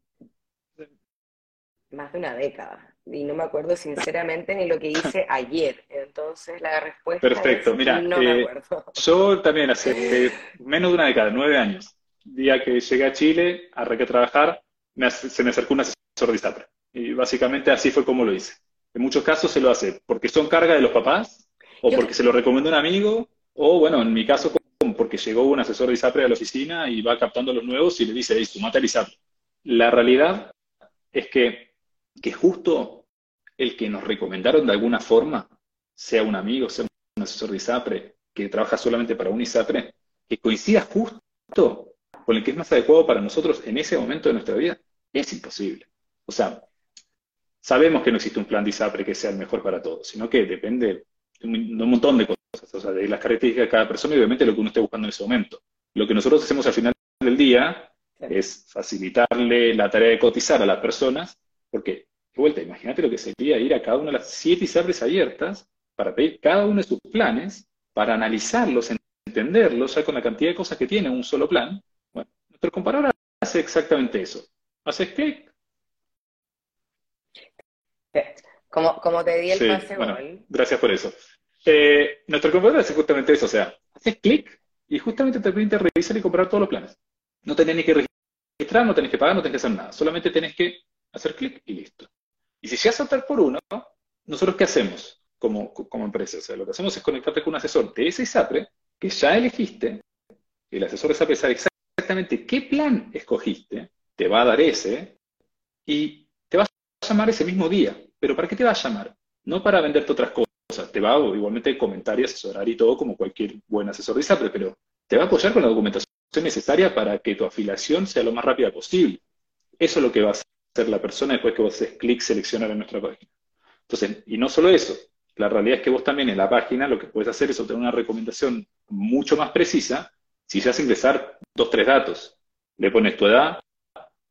más de una década y no me acuerdo sinceramente ni lo que hice ayer. Entonces la respuesta Perfecto, es mira, no me eh, acuerdo. Yo también hace eh, menos de una década, nueve años, día que llegué a Chile, arranqué a trabajar, me se me acercó un asesor de ISAPRE. Y básicamente así fue como lo hice. En muchos casos se lo hace porque son carga de los papás, o Yo porque se lo recomendó un amigo, o bueno, en mi caso porque llegó un asesor de ISAPRE a la oficina y va captando a los nuevos y le dice, hey, sumate al ISAPRE. La realidad es que, que justo el que nos recomendaron de alguna forma, sea un amigo, sea un asesor de ISAPRE, que trabaja solamente para un ISAPRE, que coincida justo con el que es más adecuado para nosotros en ese momento de nuestra vida, es imposible. O sea, sabemos que no existe un plan de ISAPRE que sea el mejor para todos, sino que depende de un, montón de cosas, o sea, de las características de cada persona y obviamente lo que uno esté buscando en ese momento. Lo que nosotros hacemos al final del día es facilitarle la tarea de cotizar a las personas, porque, de vuelta, imagínate lo que sería ir a cada una de las siete ISAPRES abiertas para pedir cada uno de sus planes, para analizarlos, entenderlos, ya con la cantidad de cosas que tiene un solo plan. Bueno, nuestro comparador hace exactamente eso. Haces clic, Como, como te di el Sí, pase bueno, gracias por eso. Eh, nuestro comparador hace justamente eso, o sea, haces clic y justamente te permite revisar y comprar todos los planes. No tenés ni que registrar, no tenés que pagar, no tenés que hacer nada. Solamente tenés que hacer clic y listo. Y si llegas a optar por uno, ¿nosotros qué hacemos como, como empresa? O sea, lo que hacemos es conectarte con un asesor de ese ISAPRE que ya elegiste, el asesor de ISAPRE sabe exactamente qué plan escogiste, te va a dar ese, y te va a llamar ese mismo día. ¿Pero para qué te va a llamar? No para venderte otras cosas, te va a igualmente comentar y asesorar y todo como cualquier buen asesor pero te va a apoyar con la documentación necesaria para que tu afiliación sea lo más rápida posible. Eso es lo que va a hacer la persona después que vos haces clic seleccionar en nuestra página. Entonces, y no solo eso, la realidad es que vos también en la página lo que puedes hacer es obtener una recomendación mucho más precisa si ya haces ingresar dos, tres datos. Le pones tu edad,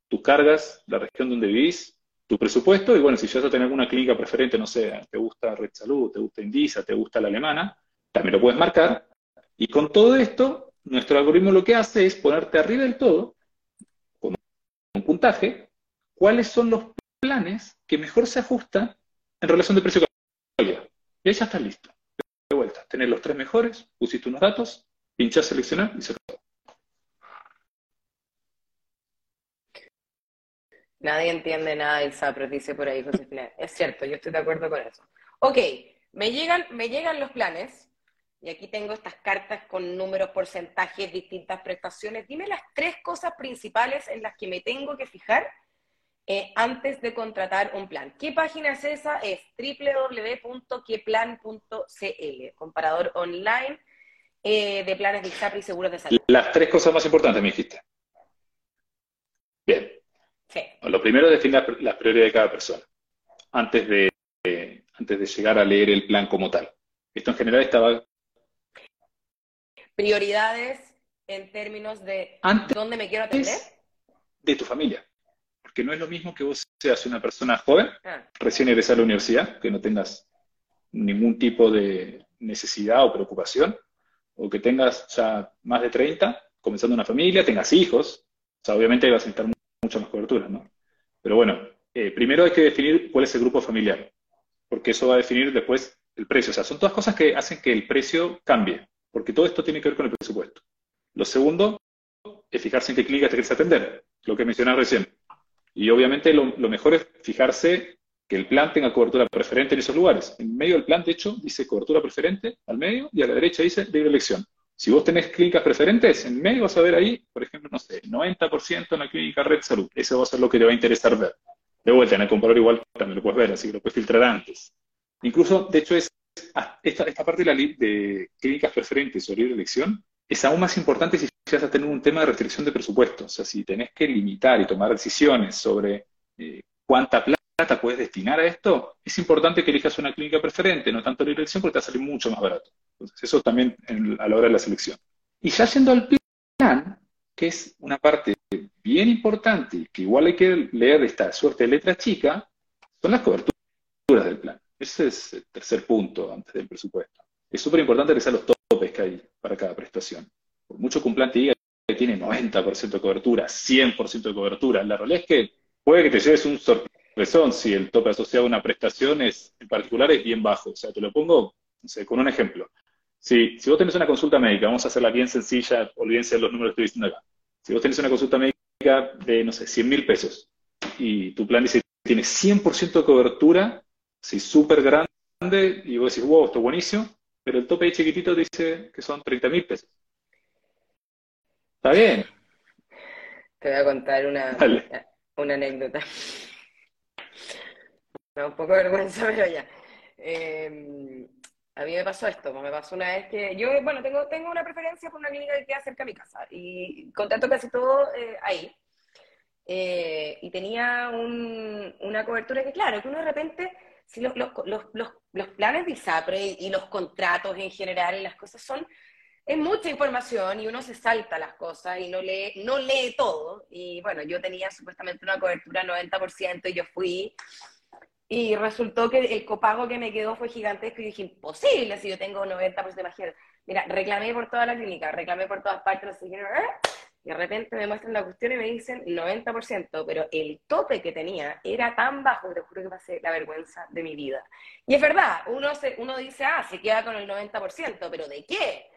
tus cargas, la región donde vivís, tu presupuesto, y bueno, si ya a tener alguna clínica preferente, no sé, te gusta Red Salud, te gusta Indisa, te gusta la alemana, también lo puedes marcar. Y con todo esto, nuestro algoritmo lo que hace es ponerte arriba del todo, con un puntaje, cuáles son los planes que mejor se ajustan en relación de precio calidad. Y ahí ya estás listo. De vuelta, tener los tres mejores, pusiste unos datos, pinchás seleccionar y se. Nadie entiende nada de ISAPRE, dice por ahí Josefina. Es cierto, yo estoy de acuerdo con eso. Ok, me llegan, me llegan los planes, y aquí tengo estas cartas con números, porcentajes, distintas prestaciones. Dime las tres cosas principales en las que me tengo que fijar eh, antes de contratar un plan. ¿Qué página es esa? Es www.queplan.cl, comparador online eh, de planes de ISAPRE y seguros de salud. Las tres cosas más importantes me dijiste. Bien. Sí. Lo primero es definir las la prioridades de cada persona, antes de, eh, antes de llegar a leer el plan como tal. Esto en general estaba Prioridades en términos de antes dónde me quiero atender. de tu familia. Porque no es lo mismo que vos seas una persona joven, Ah, recién egresada a la universidad, que no tengas ningún tipo de necesidad o preocupación, o que tengas ya más de 30, comenzando una familia, tengas hijos, o sea, obviamente vas a necesitar mucha más cobertura, ¿no? Pero bueno, eh, primero hay que definir cuál es el grupo familiar, porque eso va a definir después el precio. O sea, son todas cosas que hacen que el precio cambie, porque todo esto tiene que ver con el presupuesto. Lo segundo es fijarse en qué clínica te quieres atender, lo que mencionaba recién. Y obviamente lo, lo mejor es fijarse que el plan tenga cobertura preferente en esos lugares. En medio del plan, de hecho, dice cobertura preferente al medio y a la derecha dice libre elección. Si vos tenés clínicas preferentes, en medio vas a ver ahí, por ejemplo, no sé, 90% en la clínica Red Salud. Eso va a ser lo que te va a interesar ver. De vuelta, en el comprador igual también lo puedes ver, así que lo puedes filtrar antes. Incluso, de hecho, es ah, esta, parte de, la, de clínicas preferentes o libre elección es aún más importante si vas a tener un tema de restricción de presupuesto. O sea, si tenés que limitar y tomar decisiones sobre eh, cuánta plata puedes destinar a esto, es importante que elijas una clínica preferente, no tanto la elección, porque te va a salir mucho más barato. Entonces, eso también a la hora de la selección. Y ya yendo al plan, que es una parte bien importante, que igual hay que leer esta suerte de letra chica, son las coberturas del plan. Ese es el tercer punto antes del presupuesto. Es súper importante revisar los topes que hay para cada prestación. Por mucho que un plan te diga que tiene 90% de cobertura, 100% de cobertura, la realidad es que puede que te lleves un sorpresón si el tope asociado a una prestación es, en particular es bien bajo. O sea, te lo pongo con un ejemplo. Si, si vos tenés una consulta médica, vamos a hacerla bien sencilla, olvídense de los números que estoy diciendo acá. Si vos tenés una consulta médica de, no sé, 100 mil pesos y tu plan dice que tiene 100% de cobertura, si súper grande, y vos decís, wow, esto es buenísimo, pero el tope ahí chiquitito dice que son 30 mil pesos. Está bien. Te voy a contar una, una anécdota. Un poco de vergüenza, pero ya. Eh, a mí me pasó esto, me pasó una vez que yo, bueno, tengo, tengo una preferencia por una clínica que queda cerca de mi casa y contrato casi todo eh, ahí. Eh, y tenía una cobertura que, claro, que uno de repente, si los, los, los, los planes de ISAPRE y, los contratos en general y las cosas son, es mucha información y uno se salta las cosas y no lee, no lee todo. Y bueno, yo tenía supuestamente una cobertura 90% y yo fui y resultó que el copago que me quedó fue gigantesco y dije, imposible si yo tengo 90% de magia. Mira, reclamé por toda la clínica, reclamé por todas partes, no sé qué, y de repente me muestran la cuestión y me dicen 90%, pero el tope que tenía era tan bajo te juro que pasé la vergüenza de mi vida. Y es verdad, uno, se, uno dice, ah, se queda con el 90%, pero ¿de qué?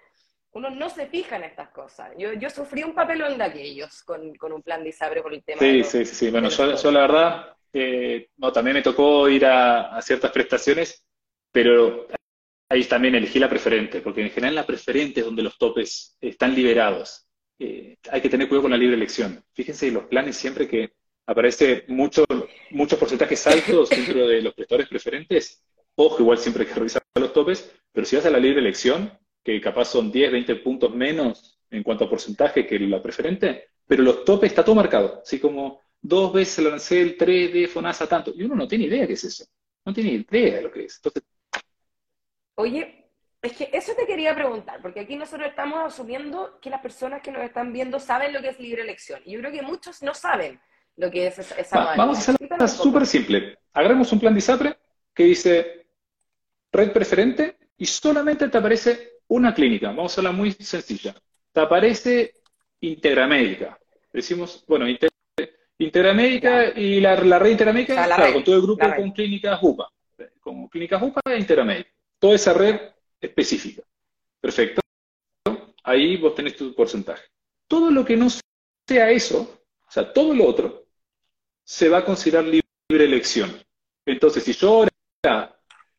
Uno no se fija en estas cosas. Yo, yo sufrí un papelón de aquellos con, con un plan de ISABRE por el tema. Sí, sí, sí. Bueno, yo, yo la verdad no, también me tocó ir a, ciertas prestaciones, pero ahí también elegí la preferente, porque en general la preferente es donde los topes están liberados. Eh, hay que tener cuidado con la libre elección. Fíjense los planes siempre que aparece mucho, muchos porcentajes altos dentro de los prestadores preferentes. Ojo, igual siempre hay que revisar los topes, pero si vas a la libre elección, que capaz son 10, 20 puntos menos en cuanto a porcentaje que la preferente, pero los topes está todo marcado, así como dos veces lancé el 3D FONASA tanto, y uno no tiene idea qué es eso, no tiene idea de lo que es. Oye, es que eso te quería preguntar, porque aquí nosotros estamos asumiendo que las personas que nos están viendo saben lo que es libre elección, y yo creo que muchos no saben lo que es esa, Vamos a hacerlo súper simple. Agarremos un plan de ISAPRE que dice red preferente y solamente te aparece una clínica. Vamos a hacerla muy sencilla. Te aparece Integramédica. Decimos, bueno, Interamérica y la, red Interamérica, claro, con todo el grupo con clínicas UPA. Con clínicas UPA e Interamérica. Toda esa red específica. Perfecto. Ahí vos tenés tu porcentaje. Todo lo que no sea eso, o sea, todo lo otro, se va a considerar libre elección. Entonces, si yo ahora,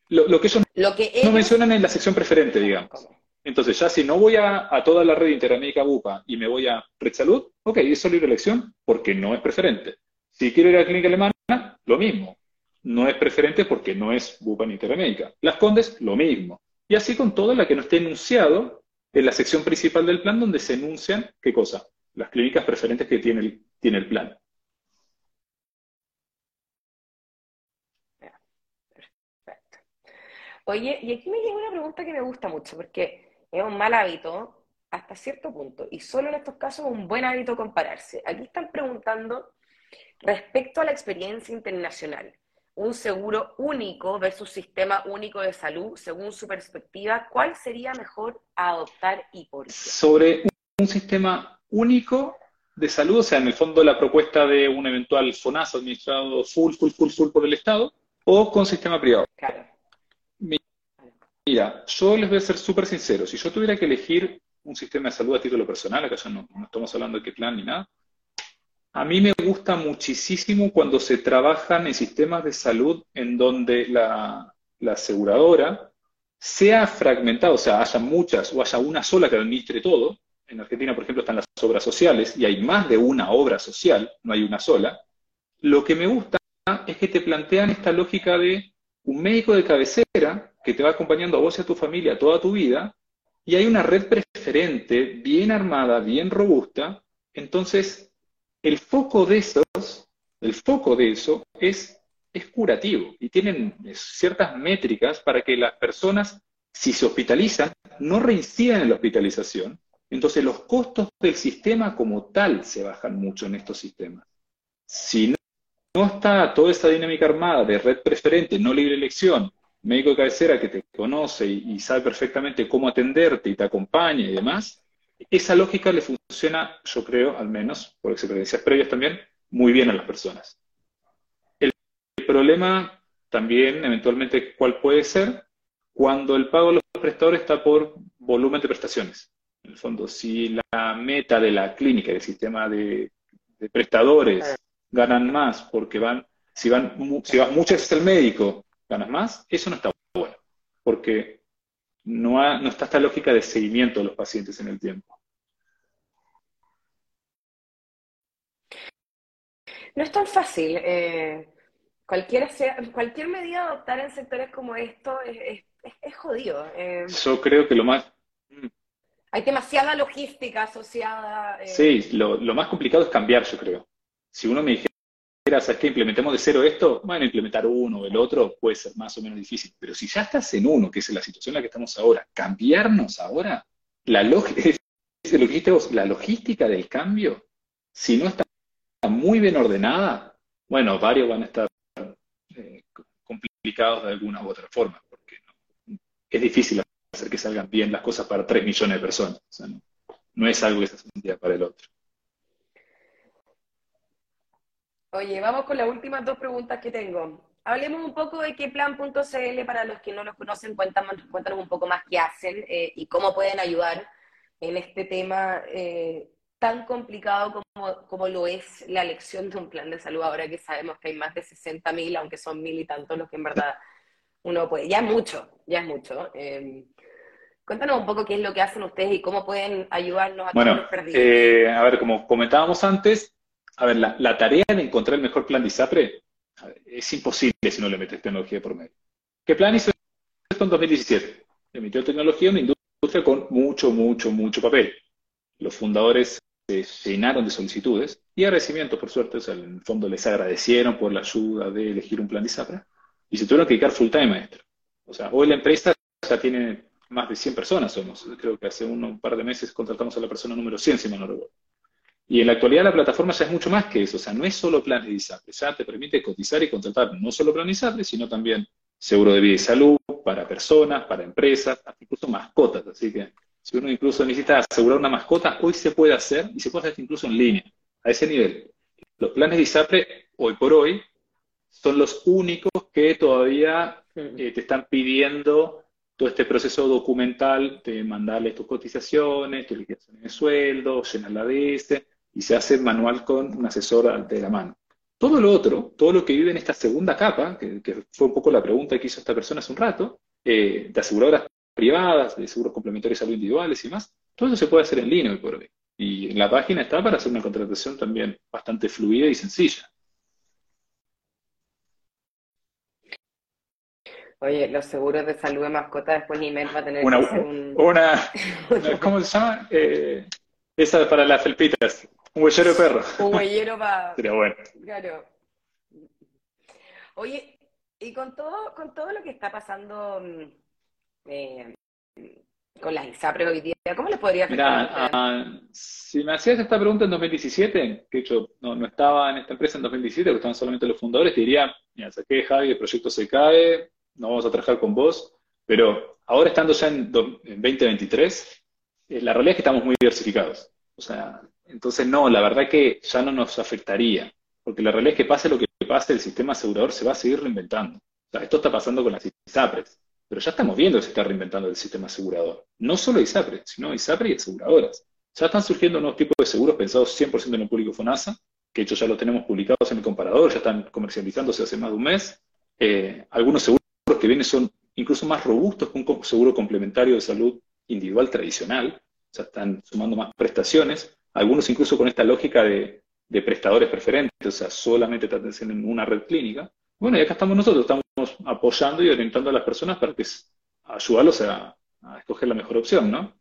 lo, que ellos lo que no mencionan en la sección preferente, digamos. Entonces, ya si no voy a, toda la red Interamérica UPA y me voy a Red Salud, ok, es libre elección porque no es preferente. Si quiero ir a la clínica alemana, lo mismo. No es preferente porque no es UPA ni Interamérica. Las Condes, lo mismo. Y así con toda la que no esté enunciado en la sección principal del plan donde se enuncian, ¿qué cosa? Las clínicas preferentes que tiene el, tiene el plan. Perfecto. Oye, y aquí me llega una pregunta que me gusta mucho, porque es un mal hábito hasta cierto punto, y solo en estos casos un buen hábito compararse. Aquí están preguntando respecto a la experiencia internacional, un seguro único versus sistema único de salud, según su perspectiva, ¿cuál sería mejor adoptar y por qué? Sobre un sistema único de salud, o sea, en el fondo la propuesta de un eventual FONAS administrado full, full, full, full por el Estado, o con sistema privado. Claro. Mira, yo les voy a ser súper sincero. Si yo tuviera que elegir un sistema de salud a título personal, acá ya no, estamos hablando de qué plan ni nada, A mí me gusta muchísimo cuando se trabajan en sistemas de salud en donde la, la aseguradora sea fragmentada, o sea, haya muchas o haya una sola que administre todo. En Argentina, por ejemplo, están las obras sociales y hay más de una obra social, no hay una sola. Lo que me gusta es que te plantean esta lógica de un médico de cabecera que te va acompañando a vos y a tu familia toda tu vida, y hay una red preferente, bien armada, bien robusta, entonces el foco de esos, el foco de eso es, es curativo y tienen ciertas métricas para que las personas, si se hospitalizan, no reincidan en la hospitalización. Entonces los costos del sistema como tal se bajan mucho en estos sistemas. Si no, no está toda esa dinámica armada de red preferente, no libre elección, médico de cabecera que te conoce y, sabe perfectamente cómo atenderte y te acompaña y demás, esa lógica le funciona, yo creo, al menos, por experiencias previas también, muy bien a las personas. El, problema también, eventualmente, ¿cuál puede ser? Cuando el pago de los prestadores está por volumen de prestaciones. En el fondo, si la meta de la clínica, del sistema de, prestadores, ganan más porque van, si van, si vas muchas veces al médico ganas más, eso no está bueno, porque no, no está esta lógica de seguimiento de los pacientes en el tiempo. No es tan fácil. Eh, cualquier, cualquier medida adoptar en sectores como esto es, jodido. Eh. Yo creo que lo más... Mm. Hay demasiada logística asociada. Eh. Sí, lo, lo, más complicado es cambiar, yo creo. Si uno me dijera ¿sabes que Implementemos de cero esto, bueno, implementar uno o el otro puede ser más o menos difícil, pero si ya estás en uno, que es la situación en la que estamos ahora, cambiarnos ahora, la, la logística del cambio, si no está muy bien ordenada, bueno, varios van a estar eh, complicados de alguna u otra forma, porque es difícil hacer que salgan bien las cosas para tres millones de personas, no, no es algo que se hace un para el otro. Oye, vamos con las últimas dos preguntas que tengo. Hablemos un poco de qué plan.cl, para los que no los conocen, cuéntanos, cuéntanos un poco más qué hacen eh, y cómo pueden ayudar en este tema eh, tan complicado como, como, lo es la elección de un plan de salud, ahora que sabemos que hay más de 60.000, aunque son mil y tantos los que en verdad uno puede. Ya es mucho, ya es mucho. Em, cuéntanos un poco qué es lo que hacen ustedes y cómo pueden ayudarnos a bueno, eh, a ver, como comentábamos antes, a ver, la, tarea de encontrar el mejor plan de ISAPRE es imposible si no le metes tecnología por medio. ¿Qué plan hizo esto en 2017? Emitió tecnología en una industria con mucho, mucho, mucho papel. Los fundadores se llenaron de solicitudes y agradecimientos, por suerte. O sea, en el fondo les agradecieron por la ayuda de elegir un plan de ISAPRE y se tuvieron que dedicar full time a esto. O sea, hoy la empresa ya tiene más de 100 personas somos. Creo que hace un, par de meses contratamos a la persona número 100, si mal no recuerdo. Y en la actualidad la plataforma ya es mucho más que eso, o sea, no es solo plan de ISAPRE, ya te permite cotizar y contratar no solo plan de ISAPRE, sino también seguro de vida y salud para personas, para empresas, incluso mascotas. Así que si uno incluso necesita asegurar una mascota, hoy se puede hacer y se puede hacer incluso en línea, a ese nivel. Los planes de ISAPRE, hoy por hoy, son los únicos que todavía eh, te están pidiendo todo este proceso documental de mandarle tus cotizaciones, tu liquidación de sueldo, llenar la DS, y se hace manual con un asesor de la mano. Todo lo otro, todo lo que vive en esta segunda capa, que, fue un poco la pregunta que hizo esta persona hace un rato, eh, de aseguradoras privadas, de seguros complementarios salud individuales y más, todo eso se puede hacer en línea hoy por hoy. Y en la página está para hacer una contratación también bastante fluida y sencilla. Oye, los seguros de salud de mascota después ni va a tener una, que hacer un... Una, ¿cómo se llama? Eh, esa para las felpitas. Un huellero de perro. Un huellero para. Sería bueno. Claro. Oye, y con todo, con todo lo que está pasando mm, eh, con las ISAPRES hoy día, ¿cómo le podría Mira, ah, si me hacías esta pregunta en 2017, que hecho no, no estaba en esta empresa en 2017, porque estaban solamente los fundadores, te diría, mira, saqué Javi, el proyecto se cae, no vamos a trabajar con vos, pero ahora estando ya en, en 2023, eh, la realidad es que estamos muy diversificados. O sea, entonces, no, la verdad que ya no nos afectaría, porque la realidad es que pase lo que pase, el sistema asegurador se va a seguir reinventando. O sea, esto está pasando con las ISAPRES, pero ya estamos viendo que se está reinventando el sistema asegurador. No solo ISAPRES, sino ISAPRE y aseguradoras. Ya están surgiendo nuevos tipos de seguros pensados 100% en el público FONASA, que hecho ya lo tenemos publicados en el comparador, ya están comercializándose hace más de un mes. Eh, algunos seguros que vienen son incluso más robustos que un seguro complementario de salud individual tradicional, sea, están sumando más prestaciones, algunos incluso con esta lógica de, prestadores preferentes, o sea, solamente te en una red clínica. Bueno, y acá estamos nosotros, estamos apoyando y orientando a las personas para que ayudarlos a, a escoger la mejor opción, ¿no?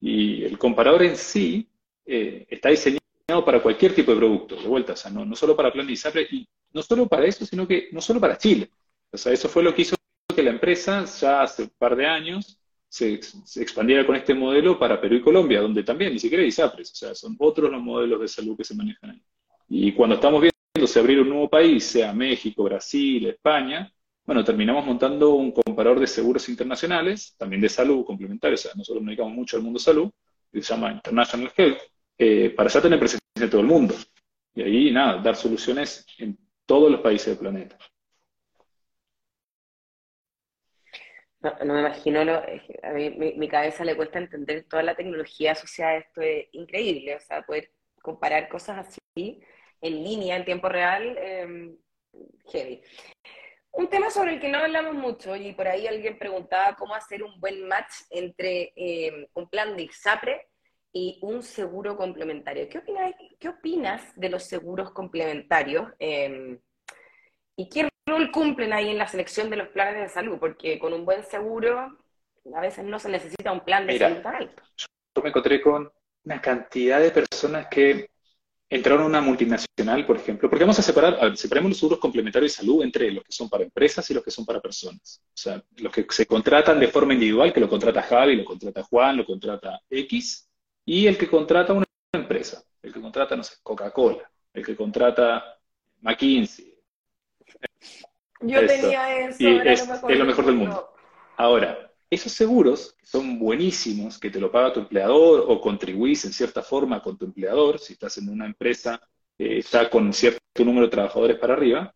Y el comparador en sí eh, está diseñado para cualquier tipo de producto, de vuelta, o sea, no, no solo para plan de ISAPRE, y no solo para eso, sino que no solo para Chile. O sea, eso fue lo que hizo que la empresa ya hace un par de años se, expandiera con este modelo para Perú y Colombia, donde también ni siquiera hay ISAPRES, o sea, son otros los modelos de salud que se manejan ahí. Y cuando estamos viendo se abrir un nuevo país, sea México, Brasil, España, bueno, terminamos montando un comparador de seguros internacionales, también de salud complementario, o sea, nosotros nos dedicamos mucho al mundo salud, que se llama International Health, eh, para ya tener presencia en todo el mundo. Y ahí, nada, dar soluciones en todos los países del planeta. No, me imagino, a mí mi, cabeza le cuesta entender toda la tecnología asociada a esto, es increíble, o sea, poder comparar cosas así en línea, en tiempo real, eh, heavy. Un tema sobre el que no hablamos mucho, y por ahí alguien preguntaba cómo hacer un buen match entre eh, un plan de ISAPRE y un seguro complementario. ¿Qué opinas, qué opinas de los seguros complementarios? Em, ¿Y qué rol cumplen ahí en la selección de los planes de salud? Porque con un buen seguro a veces no se necesita un plan de salud tan alto. Yo me encontré con una cantidad de personas que entraron a una multinacional, por ejemplo, porque vamos a separar, a ver, separemos los seguros complementarios de salud entre los que son para empresas y los que son para personas. O sea, los que se contratan de forma individual, que lo contrata Javi, lo contrata Juan, lo contrata X, y el que contrata una empresa, el que contrata, no sé, Coca-Cola, el que contrata McKinsey. Yo tenía eso. Y es, es lo mejor del mundo. Ahora, esos seguros, que son buenísimos, que te lo paga tu empleador o contribuís en cierta forma con tu empleador, si estás en una empresa eh, ya con cierto número de trabajadores para arriba,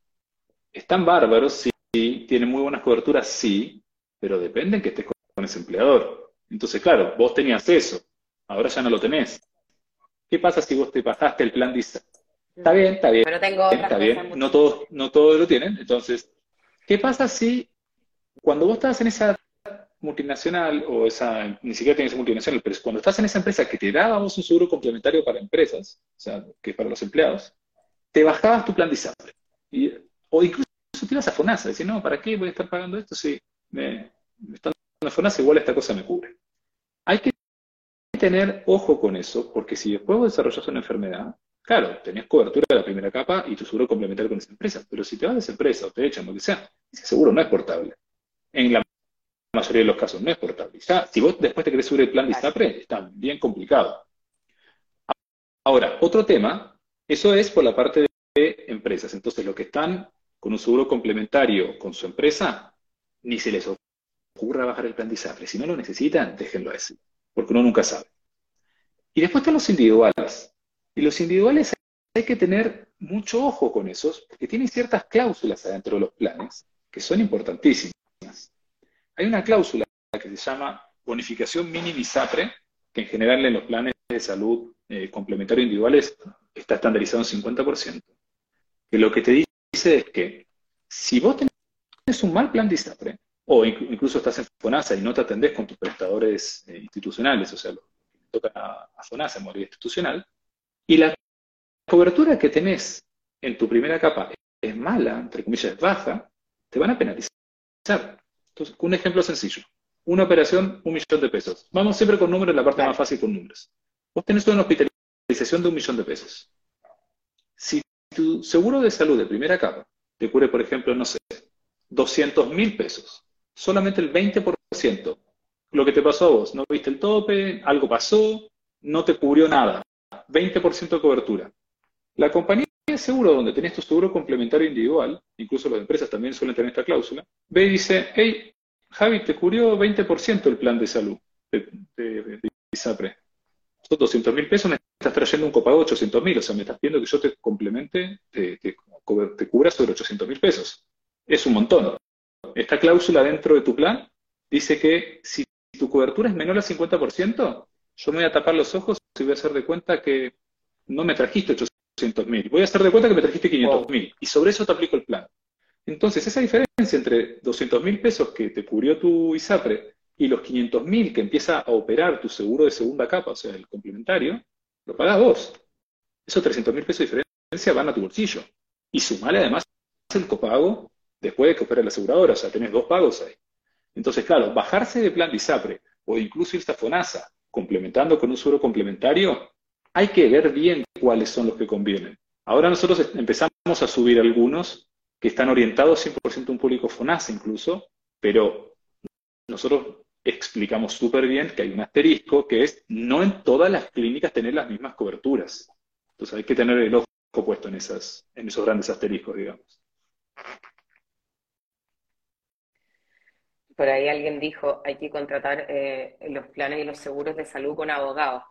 están bárbaros, sí, tienen muy buenas coberturas, sí, pero dependen que estés con ese empleador. Entonces, claro, vos tenías eso, ahora ya no lo tenés. ¿Qué pasa si vos te pasaste el plan DISA? Está bien, está bien. Pero tengo está bien, no todos, no todos lo tienen. Entonces, ¿qué pasa si cuando vos estás en esa multinacional o esa, ni siquiera tienes multinacional, pero cuando estás en esa empresa que te dábamos un seguro complementario para empresas, o sea, que es para los empleados, te bajabas tu plan de ISAPRE. Y, o incluso te ibas a FONASA, decir, no, ¿para qué voy a estar pagando esto si me, me están dando FONASA, igual esta cosa me cubre? Hay que tener ojo con eso, porque si después vos desarrollas una enfermedad, claro, tenés cobertura de la primera capa y tu seguro complementario con esa empresa, pero si te vas de esa empresa o te echan, lo que sea, ese seguro no es portable. En la mayoría de los casos no es portable. si vos después te querés subir el plan de ISAPRE, está bien complicado. Ahora, otro tema, eso es por la parte de empresas. Entonces, los que están con un seguro complementario con su empresa, ni se les ocurra bajar el plan de ISAPRE. Si no lo necesitan, déjenlo así, porque uno nunca sabe. Y después están los individuales. Y los individuales hay que tener mucho ojo con esos, porque tienen ciertas cláusulas adentro de los planes que son importantísimas. Hay una cláusula que se llama bonificación mínima ISAPRE, que en general en los planes de salud eh, complementarios individuales está estandarizado en 50%, que lo que te dice es que si vos tenés un mal plan de ISAPRE, o incluso estás en FONASA y no te atendés con tus prestadores eh, institucionales, o sea, lo que toca a, FONASA en institucional, y la cobertura que tenés en tu primera capa es mala, entre comillas, es baja, te van a penalizar. Entonces, un ejemplo sencillo. Una operación, un millón de pesos. Vamos siempre con números, la parte más fácil con números. Vos tenés una hospitalización de un millón de pesos. Si tu seguro de salud de primera capa te cubre, por ejemplo, no sé, 200 mil pesos, solamente el 20%, lo que te pasó a vos, no viste el tope, algo pasó, no te cubrió nada, 20% de cobertura. La compañía seguro donde tenés tu seguro complementario individual, incluso las empresas también suelen tener esta cláusula, ve y dice, hey, Javi, te cubrió 20% el plan de salud de, ISAPRE. Son 200 mil pesos, me estás trayendo un copago de 800 mil, o sea, me estás pidiendo que yo te complemente, te, te, cubra sobre 800 mil pesos. Es un montón. Esta cláusula dentro de tu plan dice que si tu cobertura es menor al 50%, yo me voy a tapar los ojos y voy a hacer de cuenta que no me trajiste 800 200 mil. Voy a hacer de cuenta que me trajiste 500 mil y sobre eso te aplico el plan. Entonces, esa diferencia entre 200 mil pesos que te cubrió tu ISAPRE y los 500 mil que empieza a operar tu seguro de segunda capa, o sea, el complementario, lo pagas vos. Esos 300 mil pesos de diferencia van a tu bolsillo. Y sumale además el copago después de que opere la aseguradora, o sea, tenés dos pagos ahí. Entonces, claro, bajarse de plan de ISAPRE o incluso irse a FONASA complementando con un seguro complementario, hay que ver bien cuáles son los que convienen. Ahora nosotros empezamos a subir algunos que están orientados 100% a un público FONASA incluso, pero nosotros explicamos súper bien que hay un asterisco que es no en todas las clínicas tener las mismas coberturas. Entonces hay que tener el ojo puesto en, esas, en esos grandes asteriscos, digamos. Por ahí alguien dijo, hay que contratar eh, los planes y los seguros de salud con abogados.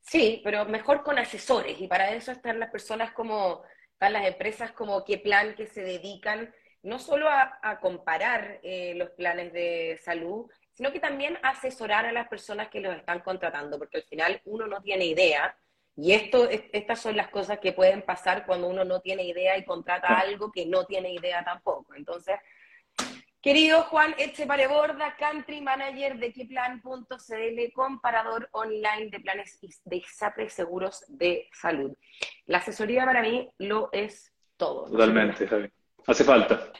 Sí, pero mejor con asesores. Y para eso están las personas como, están las empresas como qué plan que se dedican no solo a, comparar eh, los planes de salud, sino que también a asesorar a las personas que los están contratando, porque al final uno no tiene idea. Y esto, estas son las cosas que pueden pasar cuando uno no tiene idea y contrata algo que no tiene idea tampoco. Entonces, Querido Juan Echepareborda, Country Manager de Queplan.cl, comparador online de planes de ISAPRE seguros de salud. La asesoría para mí lo es todo. Totalmente, Javi. Hace falta.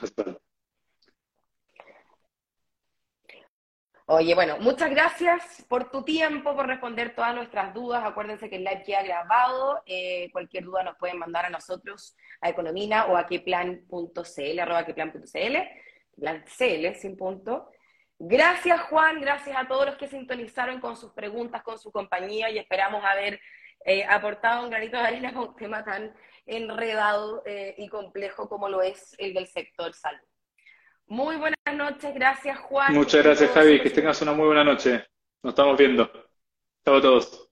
Hace falta. Oye, bueno, muchas gracias por tu tiempo, por responder todas nuestras dudas. Acuérdense que el live queda grabado. Eh, cualquier duda nos pueden mandar a nosotros, a Economina o a queplan.cl, arroba queplan.cl. CL, sin punto. Gracias Juan, gracias a todos los que sintonizaron con sus preguntas, con su compañía y esperamos haber eh, aportado un granito de arena con un tema tan enredado eh, y complejo como lo es el del sector salud. Muy buenas noches, gracias Juan. Muchas gracias Javi, que tengas una muy buena noche. Nos estamos viendo. Chao a todos.